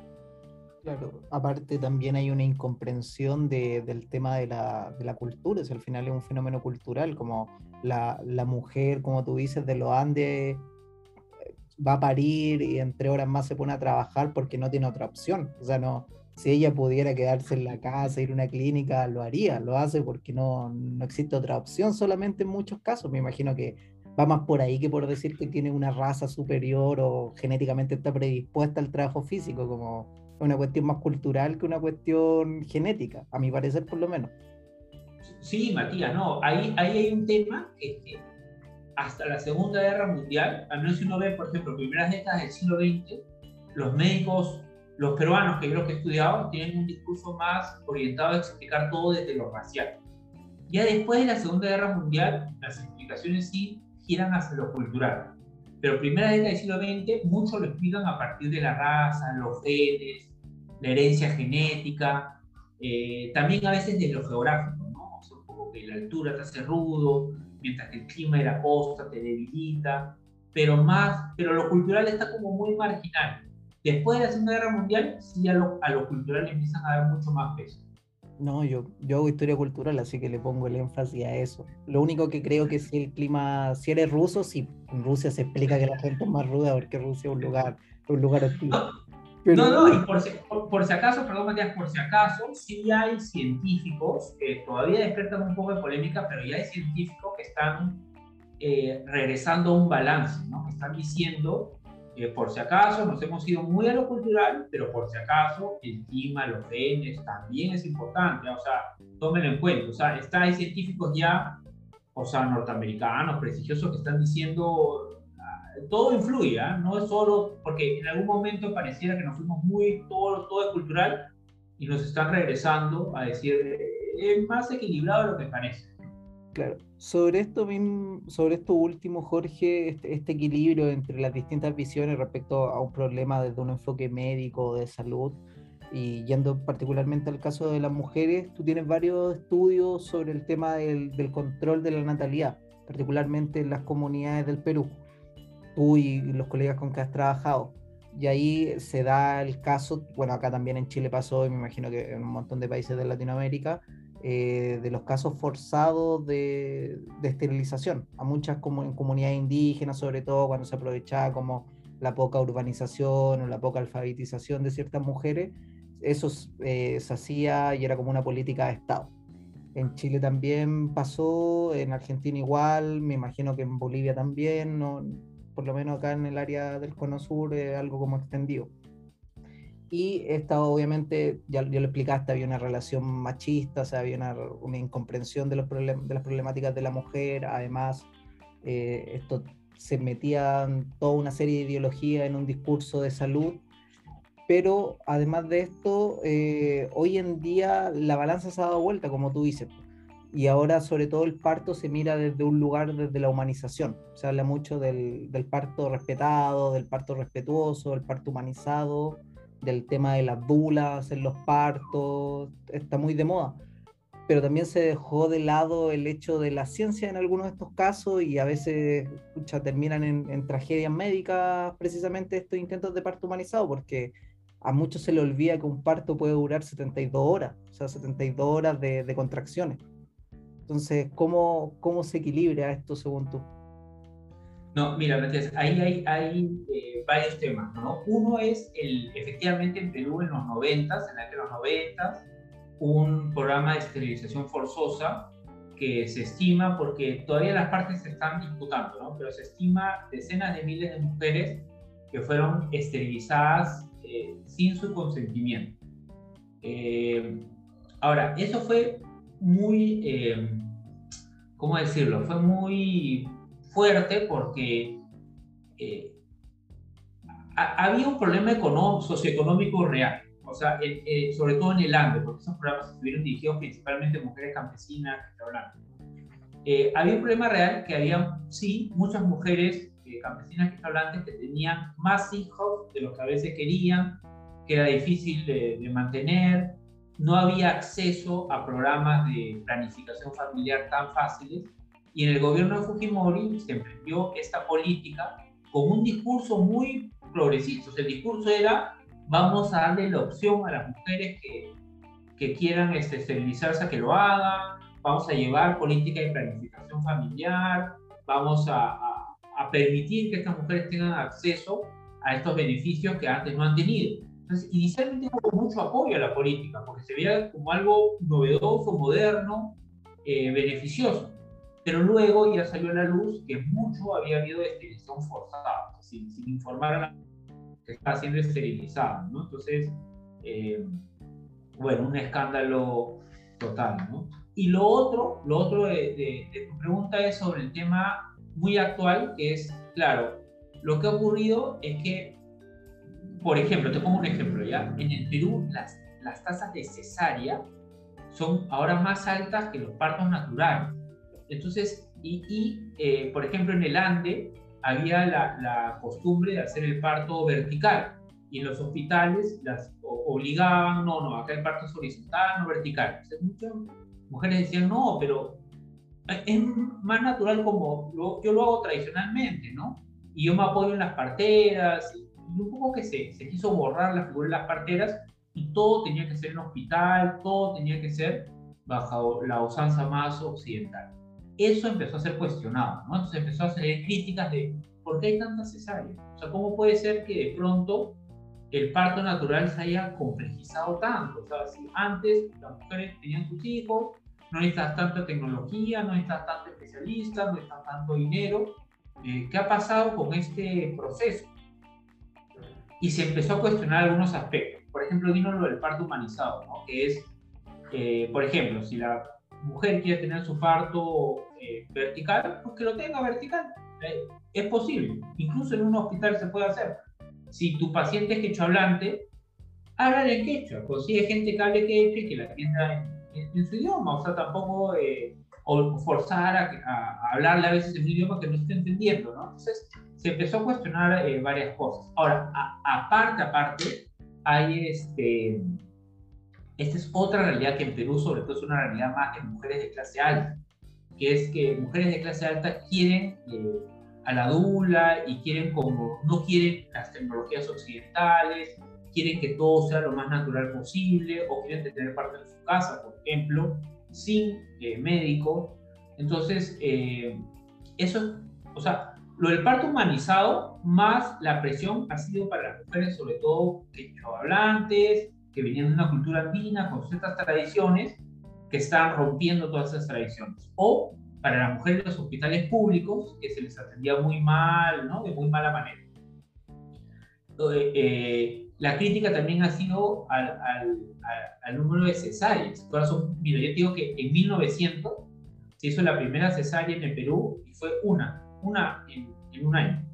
Claro, aparte también hay una incomprensión de, del tema de la, de la cultura, si al final es un fenómeno cultural, como la, la mujer, como tú dices, de los Andes va a parir y entre horas más se pone a trabajar porque no tiene otra opción. O sea, no, si ella pudiera quedarse en la casa, ir a una clínica, lo haría, lo hace porque no, no existe otra opción solamente en muchos casos. Me imagino que va más por ahí que por decir que tiene una raza superior o genéticamente está predispuesta al trabajo físico, como una cuestión más cultural que una cuestión genética, a mi parecer por lo menos.
Sí, Matías, no, ahí, ahí hay un tema que, hasta la Segunda Guerra Mundial, al menos si uno ve, por ejemplo, primeras décadas del siglo XX, los médicos, los peruanos que yo que he estudiado, tienen un discurso más orientado a explicar todo desde lo racial. Ya después de la Segunda Guerra Mundial, las explicaciones sí giran hacia lo cultural. Pero primera década del siglo XX, muchos lo explican a partir de la raza, los genes, la herencia genética, eh, también a veces de lo geográfico, ¿no? O sea, poco que la altura te hace rudo, mientras que el clima de la costa te debilita, pero más, pero lo cultural está como muy marginal. Después de la Segunda Guerra Mundial, sí a lo, a lo cultural empiezan a dar mucho más peso.
No, yo, yo hago historia cultural, así que le pongo el énfasis a eso. Lo único que creo que si el clima, si eres ruso, sí, en Rusia se explica que la gente es más ruda porque Rusia es un lugar, un lugar hostil.
No, no, y por si, por, si, acaso, perdón Matías, por si acaso, sí hay científicos que todavía despiertan un poco de polémica, pero ya hay científicos que están eh, regresando a un balance, ¿no? Que están diciendo, que por si acaso, nos hemos ido muy a lo cultural, pero por si acaso, el clima, los genes, también es importante, o sea, tómenlo en cuenta, o sea, está, hay científicos ya, o sea, norteamericanos, prestigiosos, que están diciendo todo influye, ¿ah? no es solo porque en algún momento pareciera que nos fuimos muy, todo, todo es cultural y nos están regresando a decir, es más equilibrado de lo que parece.
Claro, sobre esto, sobre esto último, Jorge, este, este, equilibrio entre las distintas visiones respecto a un problema desde un enfoque médico de salud, y yendo particularmente al caso de las mujeres, tú tienes varios estudios sobre el tema del, del control de la natalidad, particularmente en las comunidades del Perú tú y los colegas con que has trabajado. Y ahí se da el caso, bueno, acá también en Chile pasó, y me imagino que en un montón de países de Latinoamérica, eh, de los casos forzados de, de esterilización a muchas como, en comunidades indígenas, sobre todo cuando se aprovechaba como la poca urbanización o la poca alfabetización de ciertas mujeres, eso eh, se hacía y era como una política de Estado. En Chile también pasó, en Argentina igual, me imagino que en Bolivia también, no, por lo menos acá en el área del Cono Sur, algo como extendido. Y esta obviamente, ya, ya lo explicaste, había una relación machista, o sea, había una, una incomprensión de, los de las problemáticas de la mujer, además, eh, esto se metía toda una serie de ideologías en un discurso de salud pero además de esto, eh, hoy en día la balanza se ha dado vuelta, como tú dices. Y ahora sobre todo el parto se mira desde un lugar, desde la humanización. Se habla mucho del, del parto respetado, del parto respetuoso, del parto humanizado, del tema de las dulas en los partos, está muy de moda pero también se dejó de lado el hecho de la ciencia en algunos de estos casos y a veces terminan en, tragedias médicas precisamente estos intentos de parto humanizado, porque a muchos se le olvida que un parto puede durar 72 horas, o sea, 72 horas de, contracciones. Entonces, ¿cómo, ¿cómo se equilibra esto según tú?
No, mira, Matías, ahí hay, eh, varios temas, ¿no? Uno es, el, efectivamente, en Perú en los 90, en la de los 90, un programa de esterilización forzosa que se estima, porque todavía las partes se están disputando, ¿no? pero se estima decenas de miles de mujeres que fueron esterilizadas eh, sin su consentimiento. Eh, ahora, eso fue muy, ¿cómo decirlo? Fue muy fuerte porque había un problema socioeconómico real o sea, eh, sobre todo en el Ande, porque esos programas estuvieron dirigidos principalmente a mujeres campesinas, eh, había un problema real que había, sí, muchas mujeres eh, campesinas que que tenían más hijos de lo que a veces querían, que era difícil de, de mantener, no había acceso a programas de planificación familiar tan fáciles, y en el gobierno de Fujimori se emprendió esta política con un discurso muy progresista. O sea, el discurso era vamos a darle la opción a las mujeres que, que quieran este, esterilizarse a que lo hagan, vamos a llevar política de planificación familiar, vamos a, a, permitir que estas mujeres tengan acceso a estos beneficios que antes no han tenido. Entonces, inicialmente hubo mucho apoyo a la política, porque se veía como algo novedoso, moderno, eh, beneficioso. Pero luego ya salió a la luz que mucho había habido de esterilización forzada, sin, sin informar a la que está siendo esterilizado, ¿no? Entonces, eh, bueno, un escándalo total, ¿no? Y lo otro, lo otro de, tu pregunta es sobre el tema muy actual, que es, claro, lo que ha ocurrido es que, por ejemplo, te pongo un ejemplo, ¿ya? En el Perú las, las tasas de cesárea son ahora más altas que los partos naturales. Entonces, y, y eh, por ejemplo, en el Ande, había la, costumbre de hacer el parto vertical y en los hospitales las obligaban, no, no, acá el parto es horizontal, no vertical. Entonces muchas mujeres decían, no, pero es más natural como yo lo hago tradicionalmente, ¿no? Y yo me apoyo en las parteras, y, un poco que se, se quiso borrar la figura de las parteras y todo tenía que ser en hospital, todo tenía que ser bajo la usanza más occidental eso empezó a ser cuestionado, ¿no? Entonces empezó a hacer críticas de por qué hay tantas cesáreas. O sea, ¿cómo puede ser que de pronto el parto natural se haya complejizado tanto? O sea, si antes las mujeres tenían sus hijos, no necesitas tanta tecnología, no necesitas tanto especialista, no necesitas tanto dinero. Eh, ¿Qué ha pasado con este proceso? Y se empezó a cuestionar algunos aspectos. Por ejemplo, vino lo del parto humanizado, ¿no? que es, eh, por ejemplo, si la mujer quiere tener su parto eh, vertical, pues que lo tenga vertical. Eh, es posible. Incluso en un hospital se puede hacer. Si tu paciente es quechua hablante, háblale en quechua. Consigue gente que hable quechua y que la atienda en, su idioma. O sea, tampoco eh, forzar a, hablarle a veces en un idioma que no esté entendiendo, ¿no? Entonces, se empezó a cuestionar varias cosas. Ahora, aparte, aparte, hay este esta es otra realidad que en Perú sobre todo es una realidad más de mujeres de clase alta, que es que mujeres de clase alta quieren eh, a la dula y quieren como, no quieren las tecnologías occidentales, quieren que todo sea lo más natural posible o quieren tener parte de su casa, por ejemplo, sin eh, médico. Entonces, eh, eso, o sea, lo del parto humanizado más la presión ha sido para las mujeres, sobre todo que hablantes, que venían de una cultura andina con ciertas tradiciones que están rompiendo todas esas tradiciones. O para las mujeres de los hospitales públicos, que se les atendía muy mal, ¿no? de muy mala manera. Eh, eh, la crítica también ha sido al, al, al, número de cesáreas. Ahora son, mira, yo digo que en 1900 se hizo la primera cesárea en el Perú y fue una, una en, en un año,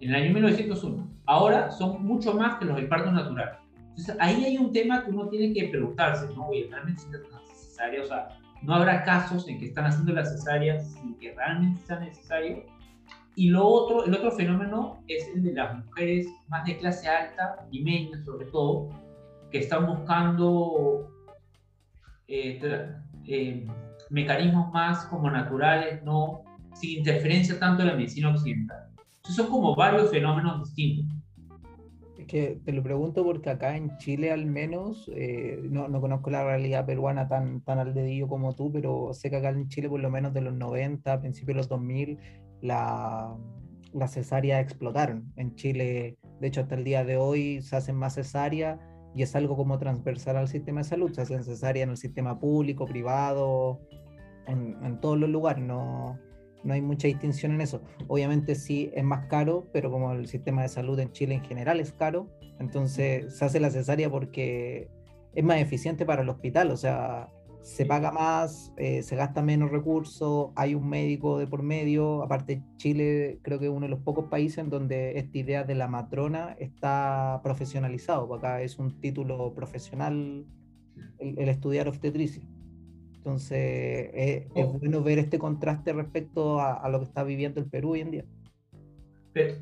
en el año 1901. Ahora son mucho más que los del parto natural Entonces ahí hay un tema que uno tiene que preguntarse, ¿no? Oye, ¿realmente es O sea, no habrá casos en que están haciendo la cesárea sin que realmente sea necesario. Y lo otro, el otro fenómeno es el de las mujeres más de clase alta y media, sobre todo, que están buscando eh, eh, mecanismos más como naturales, no sin interferencia tanto de la medicina occidental. Entonces son como varios fenómenos distintos.
Que te lo pregunto porque acá en Chile al menos, eh, no, no, conozco la realidad peruana tan, tan al dedillo como tú, pero sé que acá en Chile por lo menos de los 90, a principios de los 2000, la, la cesárea explotaron. En Chile, de hecho hasta el día de hoy se hacen más cesáreas y es algo como transversal al sistema de salud, se hace necesaria en el sistema público, privado, en, en, todos los lugares, no, no hay mucha distinción en eso. Obviamente sí es más caro, pero como el sistema de salud en Chile en general es caro, entonces se hace la cesárea porque es más eficiente para el hospital, o sea, se paga más, eh, se gasta menos recursos, hay un médico de por medio. Aparte, Chile creo que es uno de los pocos países en donde esta idea de la matrona está profesionalizado. Acá es un título profesional el, estudiar obstetricia. Entonces, eh, es oh. bueno ver este contraste respecto a, lo que está viviendo el Perú hoy en día.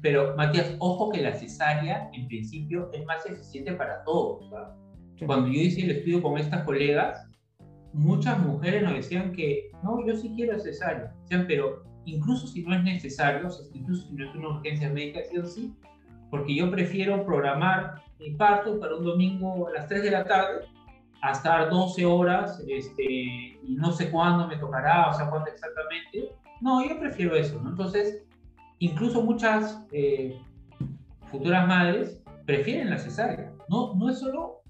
Pero, Matías, ojo que la cesárea en principio es más eficiente para todos. Cuando yo hice el estudio con estas colegas, muchas mujeres nos decían que, no, yo sí quiero cesárea. Decían, pero incluso si no es necesario, incluso si no es una urgencia médica, sí o sí, porque yo prefiero programar mi parto para un domingo a las 3 de la tarde a estar 12 horas este, y no sé cuándo me tocará, o sea, cuándo exactamente. No, yo prefiero eso, ¿no? Entonces, incluso muchas eh, futuras madres prefieren la cesárea. No, no es solo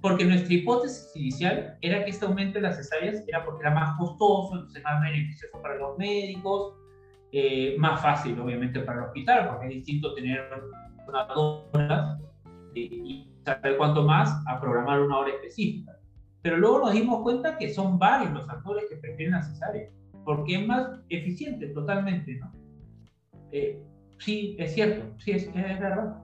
porque nuestra hipótesis inicial era que este aumento de las cesáreas era porque era más costoso, entonces más beneficioso para los médicos, eh, más fácil obviamente para el hospital, porque es distinto tener una hora y saber cuánto más a programar una hora específica. Pero luego nos dimos cuenta que son varios los actores que prefieren la cesárea, porque es más eficiente totalmente, ¿no? Eh, sí, es cierto, sí, es, es verdad.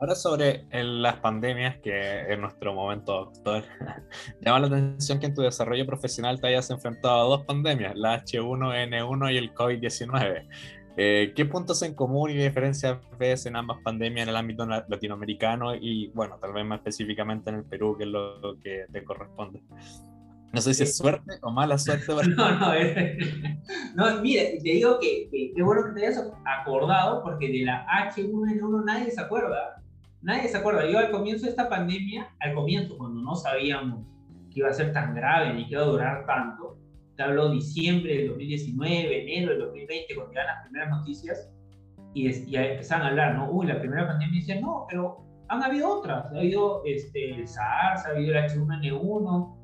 Ahora sobre las pandemias, que en nuestro momento actual, llama la atención que en tu desarrollo profesional te hayas enfrentado a dos pandemias, la H1N1 y el COVID-19. Eh, ¿Qué puntos en común y diferencias ves en ambas pandemias en el ámbito latinoamericano y, bueno, tal vez más específicamente en el Perú, que es lo que te corresponde? No sé si es suerte o mala suerte.
No, no, no, mira, te digo que qué bueno que te hayas acordado, porque de la H1N1 nadie se acuerda nadie se acuerda. Yo al comienzo de esta pandemia, al comienzo, cuando no sabíamos que iba a ser tan grave ni que iba a durar tanto, te hablo diciembre del 2019, enero del 2020, cuando llegan las primeras noticias, y, y empezaban a hablar, ¿no? Uy, la primera pandemia, y decían, no, pero han habido otras, ha habido este, el SARS, ha habido el H1N1,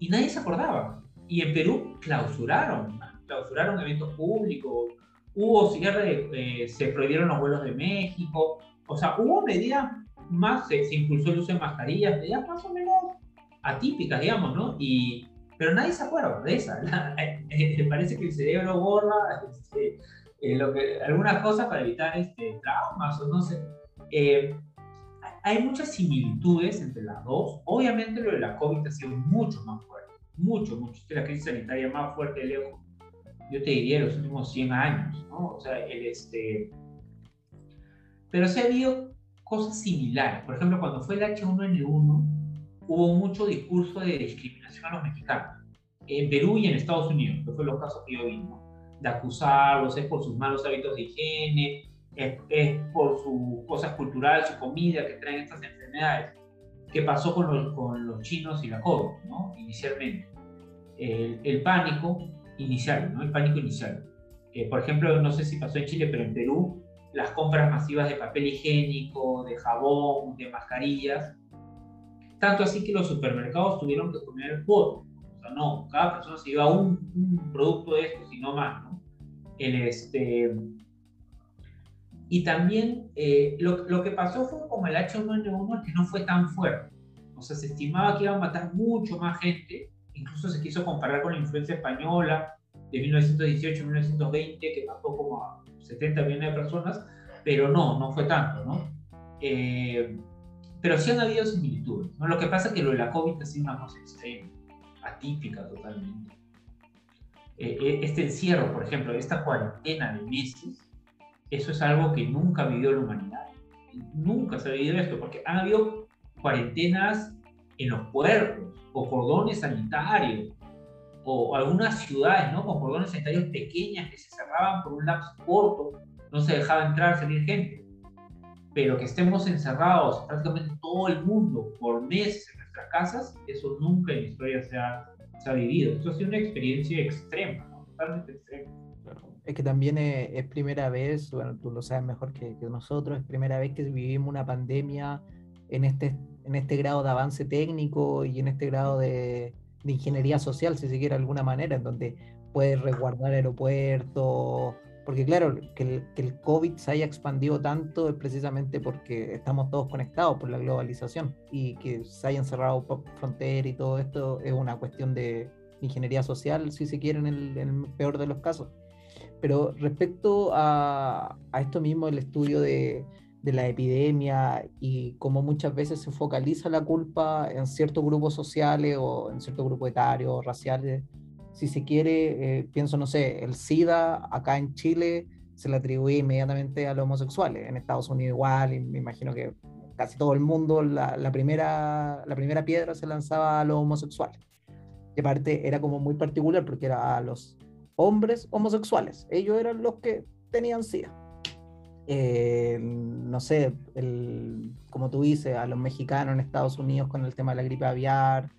y nadie se acordaba. Y en Perú clausuraron, clausuraron eventos públicos, hubo cierre, eh, se prohibieron los vuelos de México, o sea, hubo medidas más, se, impulsó el uso de mascarillas, medidas más o menos atípicas, digamos, ¿no? Y, pero nadie se acuerda de esa. Me parece que el cerebro borra este, eh, lo que, algunas cosas para evitar este, traumas o no sé. Eh, hay muchas similitudes entre las dos. Obviamente lo de la COVID ha sido mucho más fuerte, mucho, mucho. Es la crisis sanitaria más fuerte de lejos, yo te diría, los últimos 100 años, ¿no? O sea, el, este, pero se ha habido cosas similares. Por ejemplo, cuando fue el H1N1, hubo mucho discurso de discriminación a los mexicanos, en Perú y en Estados Unidos, que fue los casos que yo vi, de acusarlos, es por sus malos hábitos de higiene, es, por sus cosas culturales, su comida que traen estas enfermedades. ¿Qué pasó con los, con los chinos y la COVID, ¿no? inicialmente? El, pánico inicial, ¿no? el pánico inicial. Eh, por ejemplo, no sé si pasó en Chile, pero en Perú las compras masivas de papel higiénico, de jabón, de mascarillas. Tanto así que los supermercados tuvieron que poner cuoto. O sea, no, cada persona se lleva un, un producto de estos y no más, ¿no? El, este, y también eh, lo, lo, que pasó fue como el H1N1 que no fue tan fuerte. O sea, se estimaba que iba a matar mucho más gente. Incluso se quiso comparar con la influencia española de 1918-1920, que mató como a 70 millones de personas, pero no, no fue tanto, ¿no? Eh, pero sí han habido similitudes. ¿no? Lo que pasa es que lo de la COVID ha sido una cosa extrema, atípica totalmente. Eh, eh, este encierro, por ejemplo, esta cuarentena de meses, eso es algo que nunca vivió la humanidad. Nunca se ha vivido esto, porque han habido cuarentenas en los puertos, o cordones sanitarios, o algunas ciudades, ¿no? Con cordones sanitarios pequeñas que se cerraban por un lapso corto, no se dejaba entrar, salir gente. Pero que estemos encerrados prácticamente todo el mundo por meses en nuestras casas, eso nunca en la historia se ha, se ha vivido. Esto ha sido una experiencia extrema, ¿no? Totalmente extrema.
Es que también es, primera vez, bueno, tú lo sabes mejor que, que, nosotros, es primera vez que vivimos una pandemia en este, en este grado de avance técnico y en este grado de, de ingeniería social, si se quiere de alguna manera, en donde puedes resguardar aeropuertos, porque claro, que el, que el, COVID se haya expandido tanto es precisamente porque estamos todos conectados por la globalización y que se hayan cerrado fronteras y todo esto es una cuestión de ingeniería social, si se quiere, en el, en el peor de los casos. Pero respecto a, a esto mismo, el estudio de, de, la epidemia y cómo muchas veces se focaliza la culpa en ciertos grupos sociales o en ciertos grupos etarios, raciales, si se quiere, eh, pienso, no sé, el SIDA acá en Chile se le atribuye inmediatamente a los homosexuales, en Estados Unidos igual, y me imagino que casi todo el mundo la, la primera, la primera piedra se lanzaba a los homosexuales. Y aparte era como muy particular porque era a los hombres homosexuales. Ellos eran los que tenían SIDA. Eh, no sé, el, como tú dices, a los mexicanos en Estados Unidos con el tema de la gripe aviar.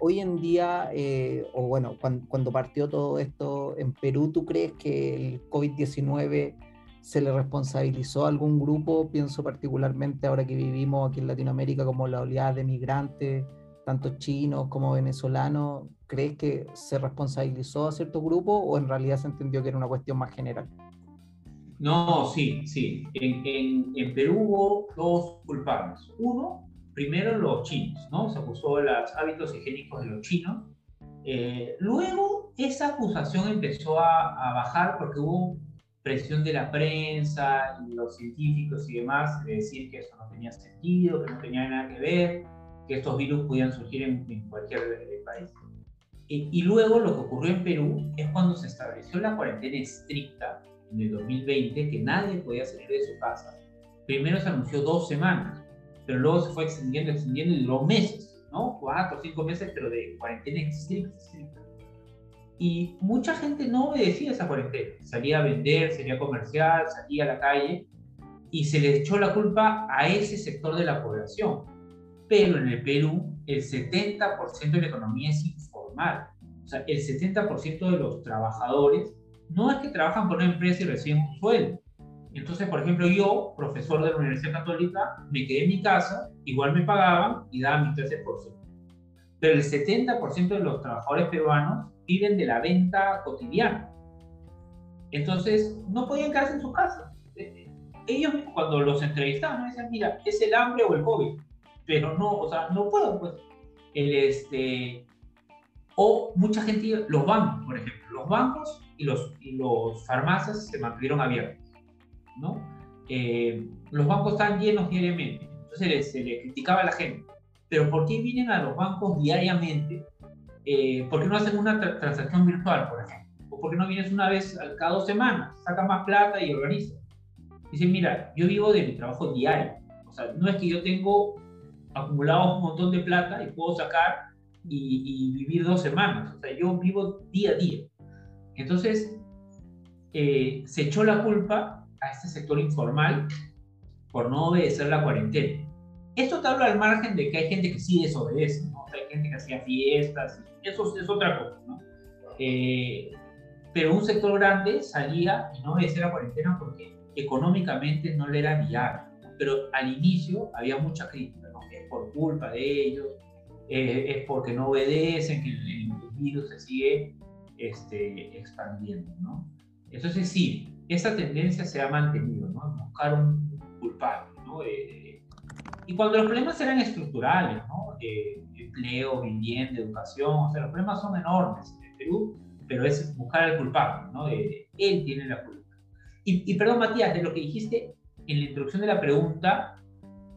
Hoy en día, eh, o bueno, cuando, cuando, partió todo esto en Perú, ¿tú crees que el COVID-19 se le responsabilizó a algún grupo? Pienso particularmente ahora que vivimos aquí en Latinoamérica como la oleada de migrantes, tanto chinos como venezolanos. ¿Crees que se responsabilizó a cierto grupo o en realidad se entendió que era una cuestión más general?
No, sí, sí. En, en, en Perú hubo dos culpables. Uno, primero los chinos, ¿no? Se acusó los hábitos higiénicos de los chinos. Eh, luego esa acusación empezó a, a, bajar porque hubo presión de la prensa y los científicos y demás de decir que eso no tenía sentido, que no tenía nada que ver, que estos virus podían surgir en, en cualquier país. Y, y luego lo que ocurrió en Perú es cuando se estableció la cuarentena estricta en el 2020, que nadie podía salir de su casa. Primero se anunció dos semanas, pero luego se fue extendiendo, extendiendo y duró meses, ¿no? Cuatro cinco meses, pero de cuarentena estricta. Y mucha gente no obedecía esa cuarentena. Salía a vender, salía comercial, salía a la calle y se le echó la culpa a ese sector de la población. Pero en el Perú, el 70% de la economía es informal. O sea, el 70% de los trabajadores no es que trabajan por una empresa y reciben un sueldo. Entonces, por ejemplo, yo, profesor de la Universidad Católica, me quedé en mi casa, igual me pagaban y daban mi 13%. Pero el 70% de los trabajadores peruanos viven de la venta cotidiana. Entonces, no podían quedarse en su casa. Ellos, cuando los entrevistaban, decían, mira, es el hambre o el COVID. Pero no, o sea, no puedo, pues. El, este, o mucha gente, los bancos, por ejemplo, los bancos y los, y los farmacias se mantuvieron abiertos ¿no? Eh, los bancos están llenos diariamente, entonces se le criticaba a la gente, pero ¿por qué vienen a los bancos diariamente? Eh, ¿Por qué no hacen una transacción virtual, por ejemplo? ¿O por qué no vienes una vez cada dos semanas, saca más plata y organiza? Dicen, mira, yo vivo de mi trabajo diario, o sea, no es que yo tengo acumulado un montón de plata y puedo sacar y, y vivir dos semanas, o sea, yo vivo día a día. Entonces, eh, se echó la culpa a este sector informal por no obedecer la cuarentena. Esto te habla al margen de que hay gente que sí desobedece, ¿no? hay gente que hacía fiestas, eso es otra cosa, ¿no? Eh, pero un sector grande salía y no obedecía la cuarentena porque económicamente no le era viable. Pero al inicio había mucha crítica, ¿no? Es por culpa de ellos, eh, es porque no obedecen, que el, el virus se sigue este, expandiendo, ¿no? Entonces sí, esa tendencia se ha mantenido, ¿no? Buscar un culpable, ¿no? Eh, y cuando los problemas eran estructurales, ¿no? Eh, empleo, vivienda, educación, o sea, los problemas son enormes en el Perú, pero es buscar al culpable, ¿no? él tiene la culpa. Y, y, perdón, Matías, de lo que dijiste, en la introducción de la pregunta,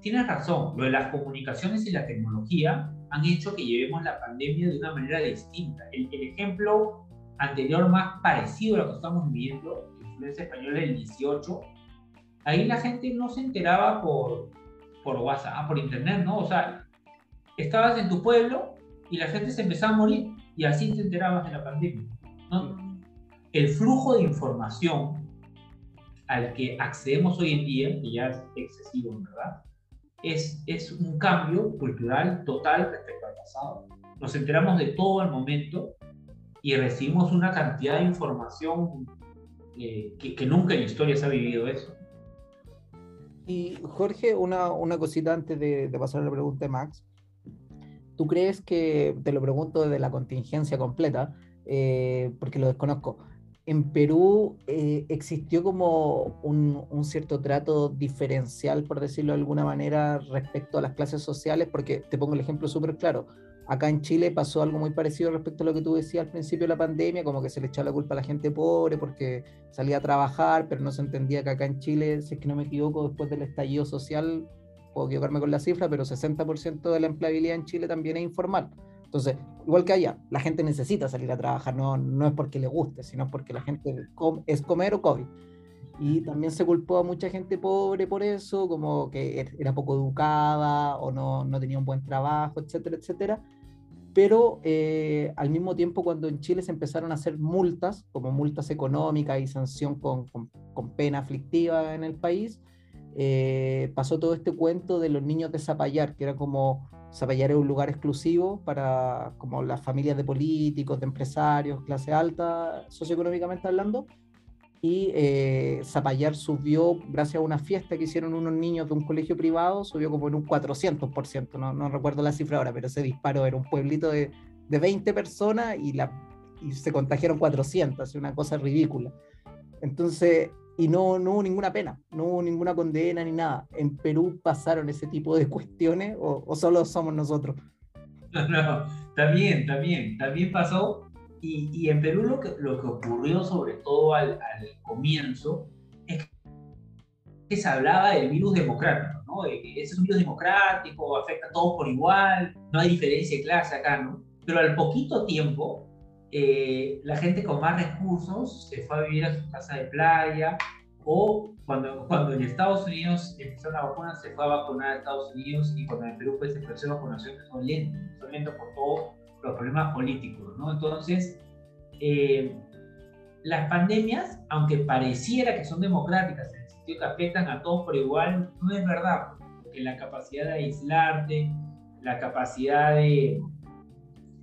tienes razón, lo de las comunicaciones y la tecnología han hecho que llevemos la pandemia de una manera distinta. El, ejemplo anterior más parecido a lo que estamos viviendo, influencia española del 18, ahí la gente no se enteraba por, por WhatsApp, por internet, ¿no? O sea, estabas en tu pueblo y la gente se empezaba a morir y así te enterabas de la pandemia. ¿no? El flujo de información al que accedemos hoy en día, que ya es excesivo, ¿verdad? Es, es un cambio cultural total respecto al pasado. Nos enteramos de todo al momento y recibimos una cantidad de información eh, que, que, nunca en historia se ha vivido eso.
Y Jorge, una, una cosita antes de, de pasar a la pregunta de Max. ¿Tú crees que, te lo pregunto desde la contingencia completa, eh, porque lo desconozco, en Perú eh, existió como un, un, cierto trato diferencial, por decirlo de alguna manera, respecto a las clases sociales, porque te pongo el ejemplo súper claro. Acá en Chile pasó algo muy parecido respecto a lo que tú decías al principio de la pandemia, como que se le echaba la culpa a la gente pobre porque salía a trabajar, pero no se entendía que acá en Chile, si es que no me equivoco, después del estallido social, puedo equivocarme con la cifra, pero 60% de la empleabilidad en Chile también es informal. Entonces, igual que allá, la gente necesita salir a trabajar, no, no es porque le guste, sino porque la gente es comer o COVID. Y también se culpó a mucha gente pobre por eso, como que er, era poco educada o no, no tenía un buen trabajo, etcétera, etcétera. Pero eh, al mismo tiempo, cuando en Chile se empezaron a hacer multas, como multas económicas y sanción con, con, con pena aflictiva en el país, eh, pasó todo este cuento de los niños de Zapallar, que era como Zapallar es un lugar exclusivo para como las familias de políticos, de empresarios, clase alta, socioeconómicamente hablando. Y eh, Zapallar subió, gracias a una fiesta que hicieron unos niños de un colegio privado, subió como en un 400%, no, no recuerdo la cifra ahora, pero se disparó, era un pueblito de, de 20 personas y, la, y se contagiaron 400, una cosa ridícula. Entonces, y no, no hubo ninguna pena, no hubo ninguna condena ni nada. ¿En Perú pasaron ese tipo de cuestiones o, o solo somos nosotros?
No, no, también, también, también pasó. Y, y, en Perú lo que, lo que ocurrió sobre todo al, al comienzo es que se hablaba del virus democrático, ¿no? Ese es un virus democrático, afecta a todos por igual, no hay diferencia de clase acá, ¿no? Pero al poquito tiempo eh, la gente con más recursos se fue a vivir a su casa de playa o cuando, cuando en Estados Unidos empezó la vacuna se fue a vacunar a Estados Unidos y cuando en Perú pues empezó la vacunación son lentos, son lentos por todos los problemas políticos, ¿no? Entonces, eh, las pandemias, aunque pareciera que son democráticas en el sentido que afectan a todos por igual, no es verdad, porque la capacidad de aislarte, la capacidad de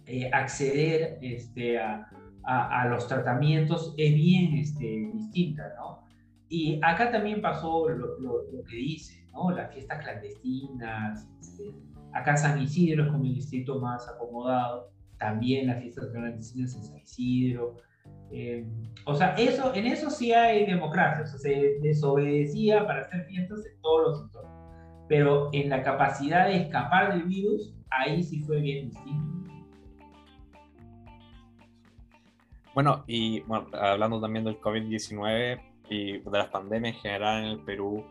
eh, acceder este, a, a, los tratamientos es bien este, distinta, ¿no? Y acá también pasó lo, lo, que dice, ¿no? Las fiestas clandestinas, este, acá San Isidro es como el distrito más acomodado, también las fiestas clandestinas en San Isidro. Eh, o sea, eso, en eso sí hay democracia, o sea, se desobedecía para hacer fiestas en todos los sectores. Pero en la capacidad de escapar del virus, ahí sí fue bien distinto.
Bueno, y bueno, hablando también del COVID-19 y de las pandemias en general en el Perú,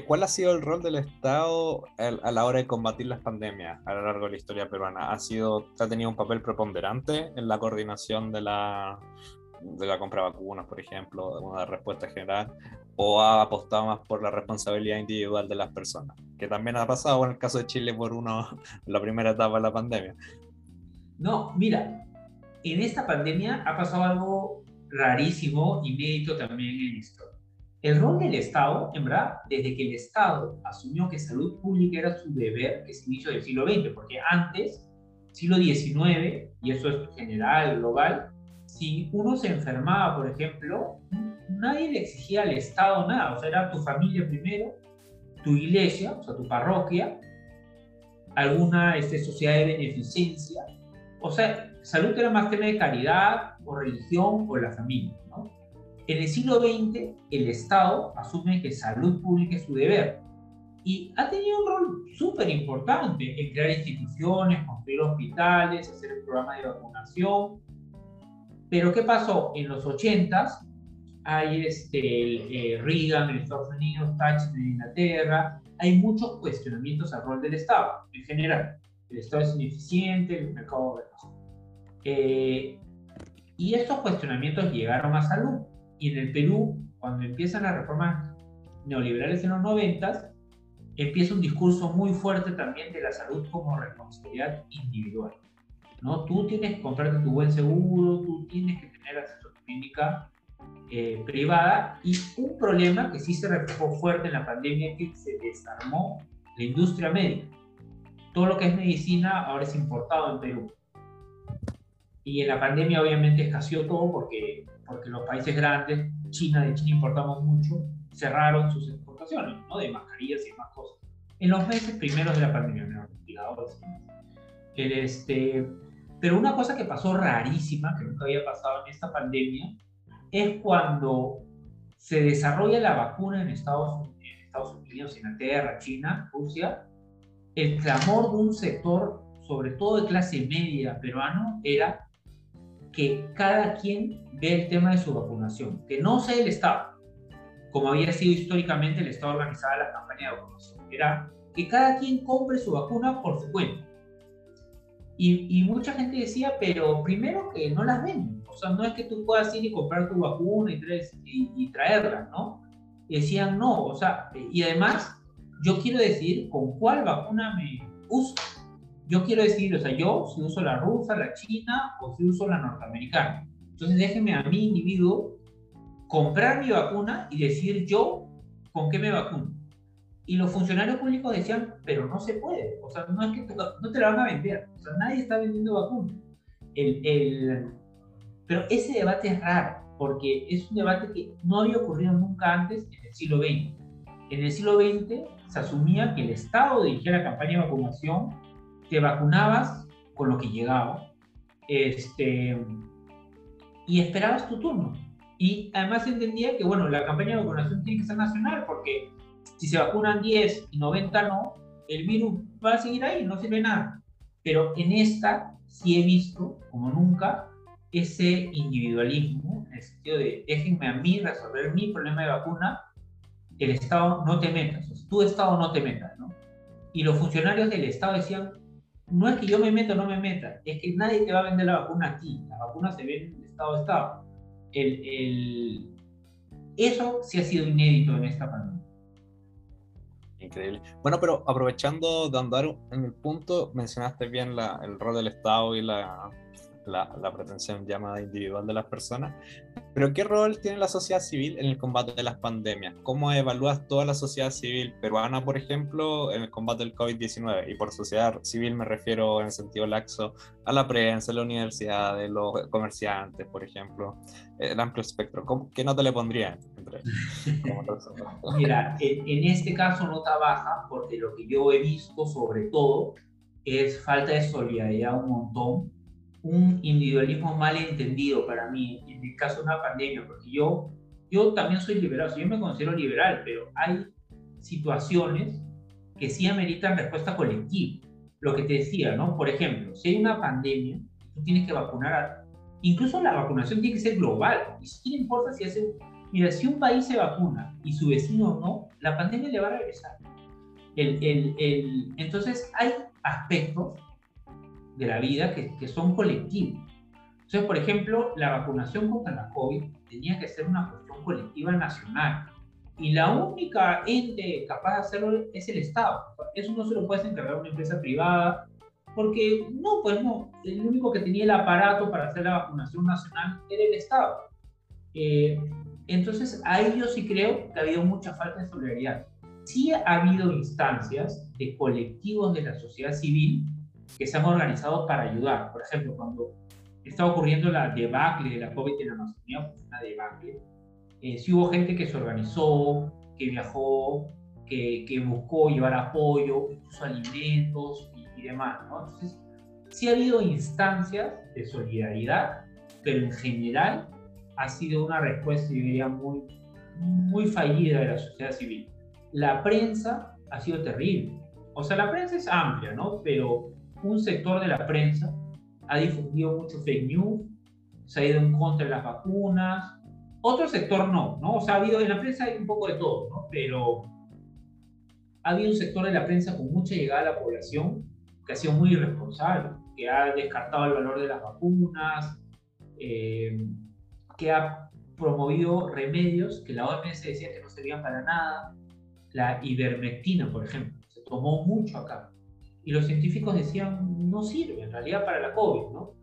¿cuál ha sido el rol del Estado a la hora de combatir las pandemias a lo largo de la historia peruana? ¿Ha, sido, ha tenido un papel preponderante en la coordinación de la, de la compra de vacunas, por ejemplo, una respuesta general, o ha apostado más por la responsabilidad individual de las personas? Que también ha pasado en el caso de Chile por uno, la primera etapa de la pandemia.
No, mira, en esta pandemia ha pasado algo rarísimo, inédito también en esto. El rol del Estado, en verdad, desde que el Estado asumió que salud pública era su deber, que es inicio del siglo XX, porque antes, siglo XIX, y eso es general, global, si uno se enfermaba, por ejemplo, nadie le exigía al Estado nada, o sea, era tu familia primero, tu iglesia, o sea, tu parroquia, alguna este, sociedad de beneficencia, o sea, salud era más tema de caridad o religión o la familia. En el siglo XX, el Estado asume que salud pública es su deber y ha tenido un rol súper importante en crear instituciones, construir hospitales, hacer el programa de vacunación. Pero ¿qué pasó? En los 80 hay este, el, eh, Reagan en Estados Unidos, Thatcher en Inglaterra, hay muchos cuestionamientos al rol del Estado en general. El Estado es ineficiente, el mercado eh, y estos cuestionamientos llegaron a salud. Y en el Perú, cuando empiezan las reformas neoliberales en los 90, empieza un discurso muy fuerte también de la salud como responsabilidad individual. ¿no? Tú tienes que comprarte tu buen seguro, tú tienes que tener acceso a tu clínica eh, privada y un problema que sí se reflejó fuerte en la pandemia que se desarmó la industria médica. Todo lo que es medicina ahora es importado en Perú. Y en la pandemia obviamente escaseó todo porque, porque los países grandes, China, de China importamos mucho, cerraron sus exportaciones, ¿no? De mascarillas y demás cosas. En los meses primeros de la pandemia, menos el, este, pero una cosa que pasó rarísima, que nunca había pasado en esta pandemia, es cuando se desarrolla la vacuna en Estados, en Estados Unidos, Inglaterra, China, Rusia, el clamor de un sector, sobre todo de clase media peruano, era que cada quien ve el tema de su vacunación, que no sea el Estado, como había sido históricamente el Estado organizaba la campaña de vacunación, era que cada quien compre su vacuna por su cuenta. Y, mucha gente decía, pero primero que no las ven, o sea, no es que tú puedas ir y comprar tu vacuna y, y, traerla, ¿no? decían, no, o sea, y además, yo quiero decir con cuál vacuna me uso. Yo quiero decir, o sea, yo si uso la rusa, la china o si uso la norteamericana. Entonces déjenme a mi individuo comprar mi vacuna y decir yo con qué me vacuno. Y los funcionarios públicos decían, pero no se puede, o sea, no es que te, no te la van a vender, o sea, nadie está vendiendo vacunas. El, el, pero ese debate es raro, porque es un debate que no había ocurrido nunca antes en el siglo XX. En el siglo XX se asumía que el Estado dirigía la campaña de vacunación, te vacunabas con lo que llegaba, este, y esperabas tu turno. Y además entendía que, bueno, la campaña de vacunación tiene que ser nacional, porque si se vacunan 10 y 90 no, el virus va a seguir ahí, no sirve nada. Pero en esta sí he visto, como nunca, ese individualismo, en el sentido de déjenme a mí resolver mi problema de vacuna, el Estado no te metas, o sea, tu Estado no te metas, ¿no? Y los funcionarios del Estado decían, no es que yo me meta o no me meta, es que nadie te va a vender la vacuna a ti, la vacuna se vende en Estado Estado. El, el... Eso sí ha sido inédito en esta pandemia.
Increíble. Bueno, pero aprovechando de andar en el punto, mencionaste bien la, el rol del Estado y la, la, la, pretensión llamada individual de las personas. Pero ¿qué rol tiene la sociedad civil en el combate de las pandemias? ¿Cómo evalúas toda la sociedad civil peruana, por ejemplo, en el combate del COVID-19? Y por sociedad civil me refiero en el sentido laxo a la prensa, a la universidad, a los comerciantes, por ejemplo, el amplio espectro. ¿Cómo, ¿Qué nota le pondría entre,
Mira, en, en este caso nota baja, porque lo que yo he visto sobre todo es falta de solidaridad un montón un individualismo mal entendido para mí, en el caso de una pandemia, porque yo, yo también soy liberal, yo me considero liberal, pero hay situaciones que sí ameritan respuesta colectiva. Lo que te decía, ¿no? Por ejemplo, si hay una pandemia, tú tienes que vacunar a... Incluso la vacunación tiene que ser global. Y si no importa si hace... Mira, si un país se vacuna y su vecino no, la pandemia le va a regresar. El, el, el... Entonces hay aspectos de la vida que, que son colectivos. Entonces, por ejemplo, la vacunación contra la COVID tenía que ser una cuestión colectiva nacional. Y la única ente capaz de hacerlo es el Estado. Eso no se lo puede encargar a una empresa privada, porque no, pues no, el único que tenía el aparato para hacer la vacunación nacional era el Estado. Eh, entonces, ahí yo sí creo que ha habido mucha falta de solidaridad. Sí ha habido instancias de colectivos de la sociedad civil que se han organizado para ayudar. Por ejemplo, cuando estaba ocurriendo la debacle de la COVID en Amazonía, pues una debacle, eh, sí hubo gente que se organizó, que viajó, que, que buscó llevar apoyo, incluso alimentos y, y demás, ¿no? Entonces, sí ha habido instancias de solidaridad, pero en general ha sido una respuesta, yo diría, muy, muy fallida de la sociedad civil. La prensa ha sido terrible. O sea, la prensa es amplia, ¿no? Pero un sector de la prensa ha difundido mucho fake news, se ha ido en contra de las vacunas, Otro sector no, ¿no? O sea, ha habido en la prensa hay un poco de todo, ¿no? Pero ha habido un sector de la prensa con mucha llegada a la población que ha sido muy irresponsable, que ha descartado el valor de las vacunas, eh, que ha promovido remedios que la OMS decía que no servían para nada. La ivermectina, por ejemplo, se tomó mucho acá. Y los científicos decían, no sirve en realidad para la COVID, ¿no?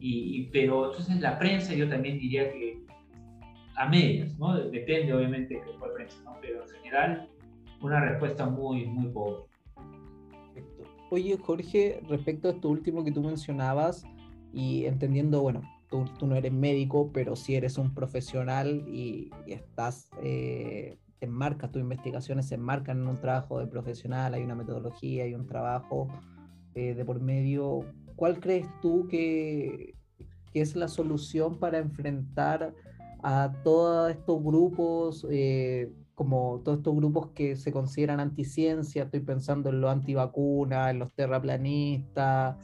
Y, pero entonces la prensa yo también diría que a medias, ¿no? Depende obviamente de qué prensa, ¿no? Pero en general una respuesta muy, muy pobre.
Perfecto. Oye, Jorge, respecto a esto último que tú mencionabas y entendiendo, bueno, tú, tú no eres médico, pero sí eres un profesional y, estás, eh, te enmarcas, tus investigaciones se enmarcan en un trabajo de profesional, hay una metodología, hay un trabajo eh, de por medio. ¿Cuál crees tú que, que es la solución para enfrentar a todos estos grupos? Eh, como todos estos grupos que se consideran anticiencia, estoy pensando en los antivacunas, en los terraplanistas,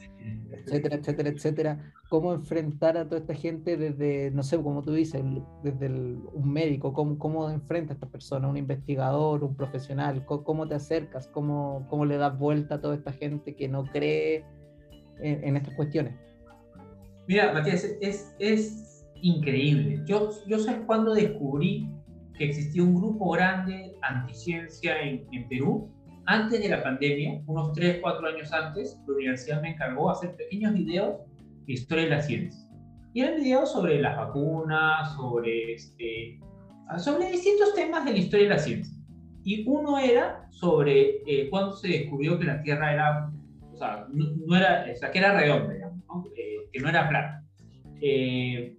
etcétera, etcétera, etcétera. ¿Cómo enfrentar a toda esta gente desde, no sé, como tú dices, desde un médico? ¿Cómo, ¿Cómo enfrenta a esta persona, un investigador, un profesional? ¿Cómo, te acercas? ¿Cómo, ¿Cómo le das vuelta a toda esta gente que no cree en, estas cuestiones?
Mira, Matías, es, es increíble. Yo, yo sé cuándo descubrí que existía un grupo grande anticiencia en, en Perú. Antes de la pandemia, unos 3, 4 años antes, la universidad me encargó hacer pequeños videos de historia de la ciencia. Y eran videos sobre las vacunas, sobre, este, sobre distintos temas de la historia de la ciencia. Y uno era sobre eh, cuando se descubrió que la Tierra era, o sea, no, era, o sea, que era redonda, digamos, ¿no? Eh, que no era plana. Eh,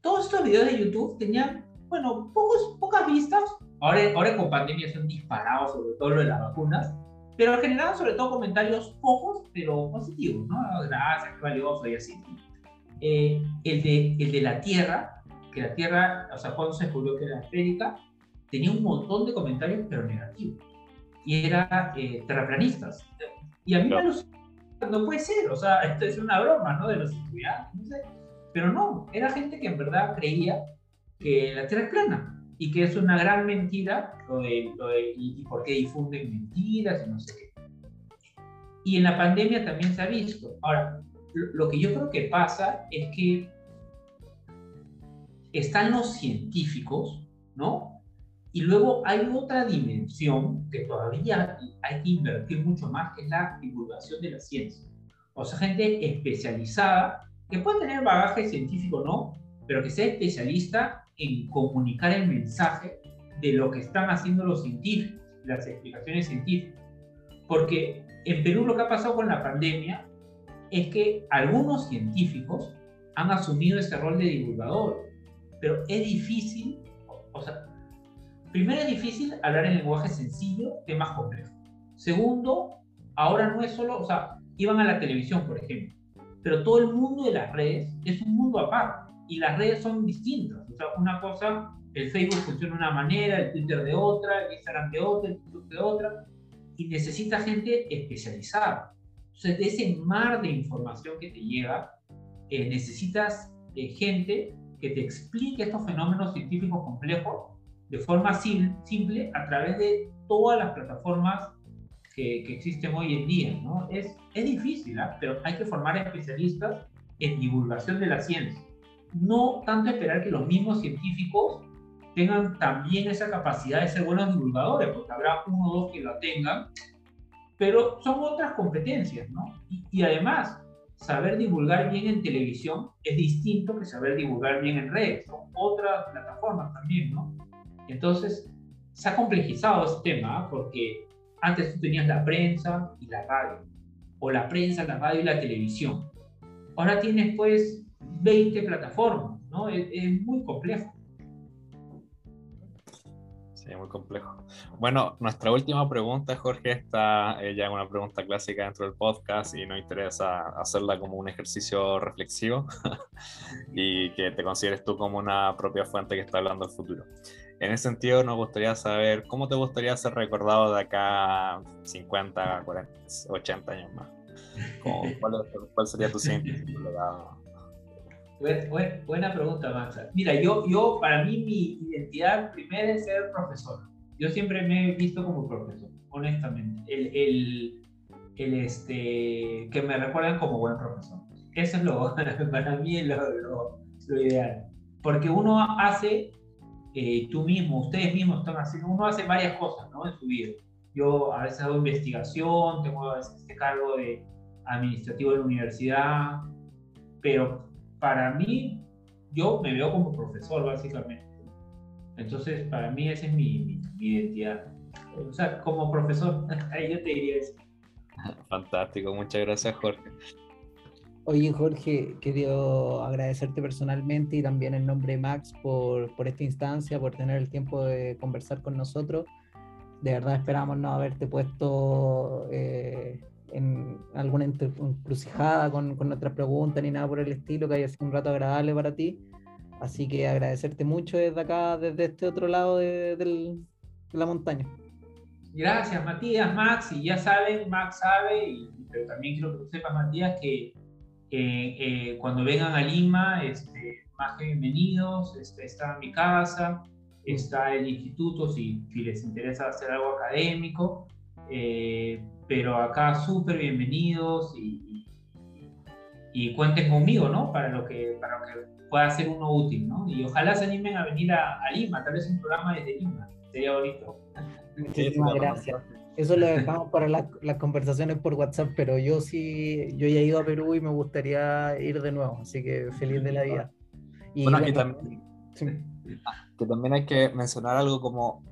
todos estos videos de YouTube tenían bueno, pocos, pocas vistas. Ahora, ahora con pandemia se han disparado sobre todo lo de las vacunas, pero generaron sobre todo comentarios pocos, pero positivos, ¿no? Gracias, qué valioso y así. Eh, el, de, el de la Tierra, que la Tierra, o sea, cuando se descubrió que era esférica, tenía un montón de comentarios, pero negativos. Y era eh, terraplanistas. Y a mí me me no puede ser, o sea, esto es una broma, ¿no? De los estudiantes, no sé. Pero no, era gente que en verdad creía que la Tierra es plana y que es una gran mentira y, por qué difunden mentiras y no sé qué. Y en la pandemia también se ha visto. Ahora, lo, que yo creo que pasa es que están los científicos, ¿no? Y luego hay otra dimensión que todavía hay que invertir mucho más, que es la divulgación de la ciencia. O sea, gente especializada, que puede tener bagaje científico, ¿no? Pero que sea especialista en comunicar el mensaje de lo que están haciendo los científicos, las explicaciones científicas. Porque en Perú lo que ha pasado con la pandemia es que algunos científicos han asumido ese rol de divulgador, pero es difícil, o sea, primero es difícil hablar en lenguaje sencillo, temas complejos. Segundo, ahora no es solo, o sea, iban a la televisión, por ejemplo, pero todo el mundo de las redes es un mundo aparte y las redes son distintas. O sea, una cosa, el Facebook funciona de una manera, el Twitter de otra, el Instagram de otra, el TikTok de otra, y necesita gente especializada. Entonces, de ese mar de información que te llega, eh, necesitas eh, gente que te explique estos fenómenos científicos complejos de forma simple a través de todas las plataformas que, que existen hoy en día. ¿no? Es, es difícil, ¿ah? pero hay que formar especialistas en divulgación de la ciencia no tanto esperar que los mismos científicos tengan también esa capacidad de ser buenos divulgadores, porque habrá uno o dos que lo tengan, pero son otras competencias, ¿no? Y, además, saber divulgar bien en televisión es distinto que saber divulgar bien en redes, son otras plataformas también, ¿no? Entonces, se ha complejizado ese tema, ¿ah? porque antes tú tenías la prensa y la radio, o la prensa, la radio y la televisión. Ahora tienes, pues, 20 plataformas, ¿no? Es, muy complejo.
Sí, muy complejo. Bueno, nuestra última pregunta, Jorge, está eh, ya una pregunta clásica dentro del podcast y nos interesa hacerla como un ejercicio reflexivo y que te consideres tú como una propia fuente que está hablando del futuro. En ese sentido, nos gustaría saber cómo te gustaría ser recordado de acá 50, 40, 80 años más. ¿Cuál, cuál, sería tu siguiente
Buena, pregunta, Maxa. Mira, yo, yo, para mí, mi identidad primera es ser profesor. Yo siempre me he visto como profesor, honestamente. El, el, el este, que me recuerden como buen profesor. Eso es lo, para mí lo, lo, lo ideal. Porque uno hace, eh, tú mismo, ustedes mismos están haciendo, uno hace varias cosas ¿no? en su vida. Yo a veces hago investigación, tengo a veces este cargo de administrativo de la universidad, pero para mí, yo me veo como profesor, básicamente. Entonces, para mí esa es mi, identidad. O sea, como profesor, ahí yo te diría eso.
Fantástico, muchas gracias, Jorge.
Oye, Jorge, quería agradecerte personalmente y también en nombre de Max por, por esta instancia, por tener el tiempo de conversar con nosotros. De verdad esperamos no haberte puesto eh, en alguna encrucijada con, con nuestras preguntas ni nada por el estilo, que haya sido un rato agradable para ti. Así que agradecerte mucho desde acá, desde este otro lado de, la montaña.
Gracias, Matías, Max, y ya saben, Max sabe, pero también quiero que sepas, Matías, que eh, cuando vengan a Lima, este, más que bienvenidos, este, está mi casa, está el instituto, si, si les interesa hacer algo académico. Eh, pero acá súper bienvenidos y, y, cuenten conmigo, ¿no? Para lo, que, para lo que pueda ser uno útil, ¿no? Y ojalá se animen a venir a, Lima, tal vez un programa desde Lima, sería bonito.
Muchísimas gracias. Eso lo dejamos para las, conversaciones por WhatsApp, pero yo sí, yo ya he ido a Perú y me gustaría ir de nuevo, así que feliz de la vida.
Y bueno, aquí también, que también hay que mencionar algo como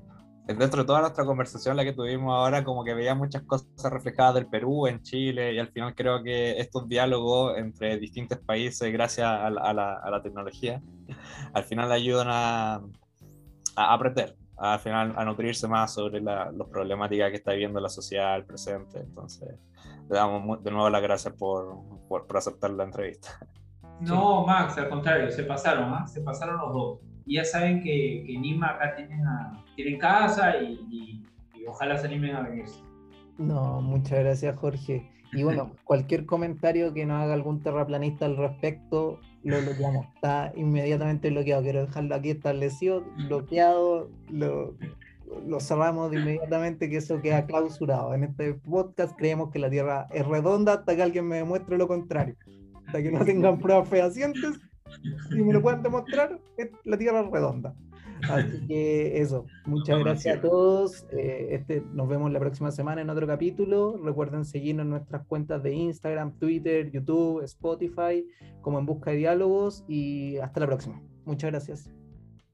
dentro de toda nuestra conversación, la que tuvimos ahora, como que veía muchas cosas reflejadas del Perú, en Chile, y al final creo que estos diálogos entre distintos países, gracias a la, tecnología, al final ayudan a, a, aprender, al final a nutrirse más sobre las problemáticas que está viviendo la sociedad, el presente. Entonces, le damos de nuevo las gracias por, por, aceptar la entrevista.
No, Max, al contrario, se pasaron, ¿ah? se pasaron los dos y ya saben que, que Lima acá tienen, tienen casa y, ojalá se animen a venirse.
No, muchas gracias Jorge. Y bueno, cualquier comentario que nos haga algún terraplanista al respecto, lo bloqueamos. Está inmediatamente bloqueado. Quiero dejarlo aquí establecido, bloqueado, lo, lo cerramos de inmediatamente, que eso queda clausurado. En este podcast creemos que la Tierra es redonda hasta que alguien me demuestre lo contrario. Hasta que no tengan pruebas fehacientes, si me lo pueden demostrar, la Tierra es redonda. Así que eso, muchas gracias a todos. Eh, este, nos vemos la próxima semana en otro capítulo. Recuerden seguirnos en nuestras cuentas de Instagram, Twitter, YouTube, Spotify, como en busca de diálogos. Y hasta la próxima. Muchas gracias.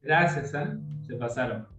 Gracias, ¿eh? se pasaron.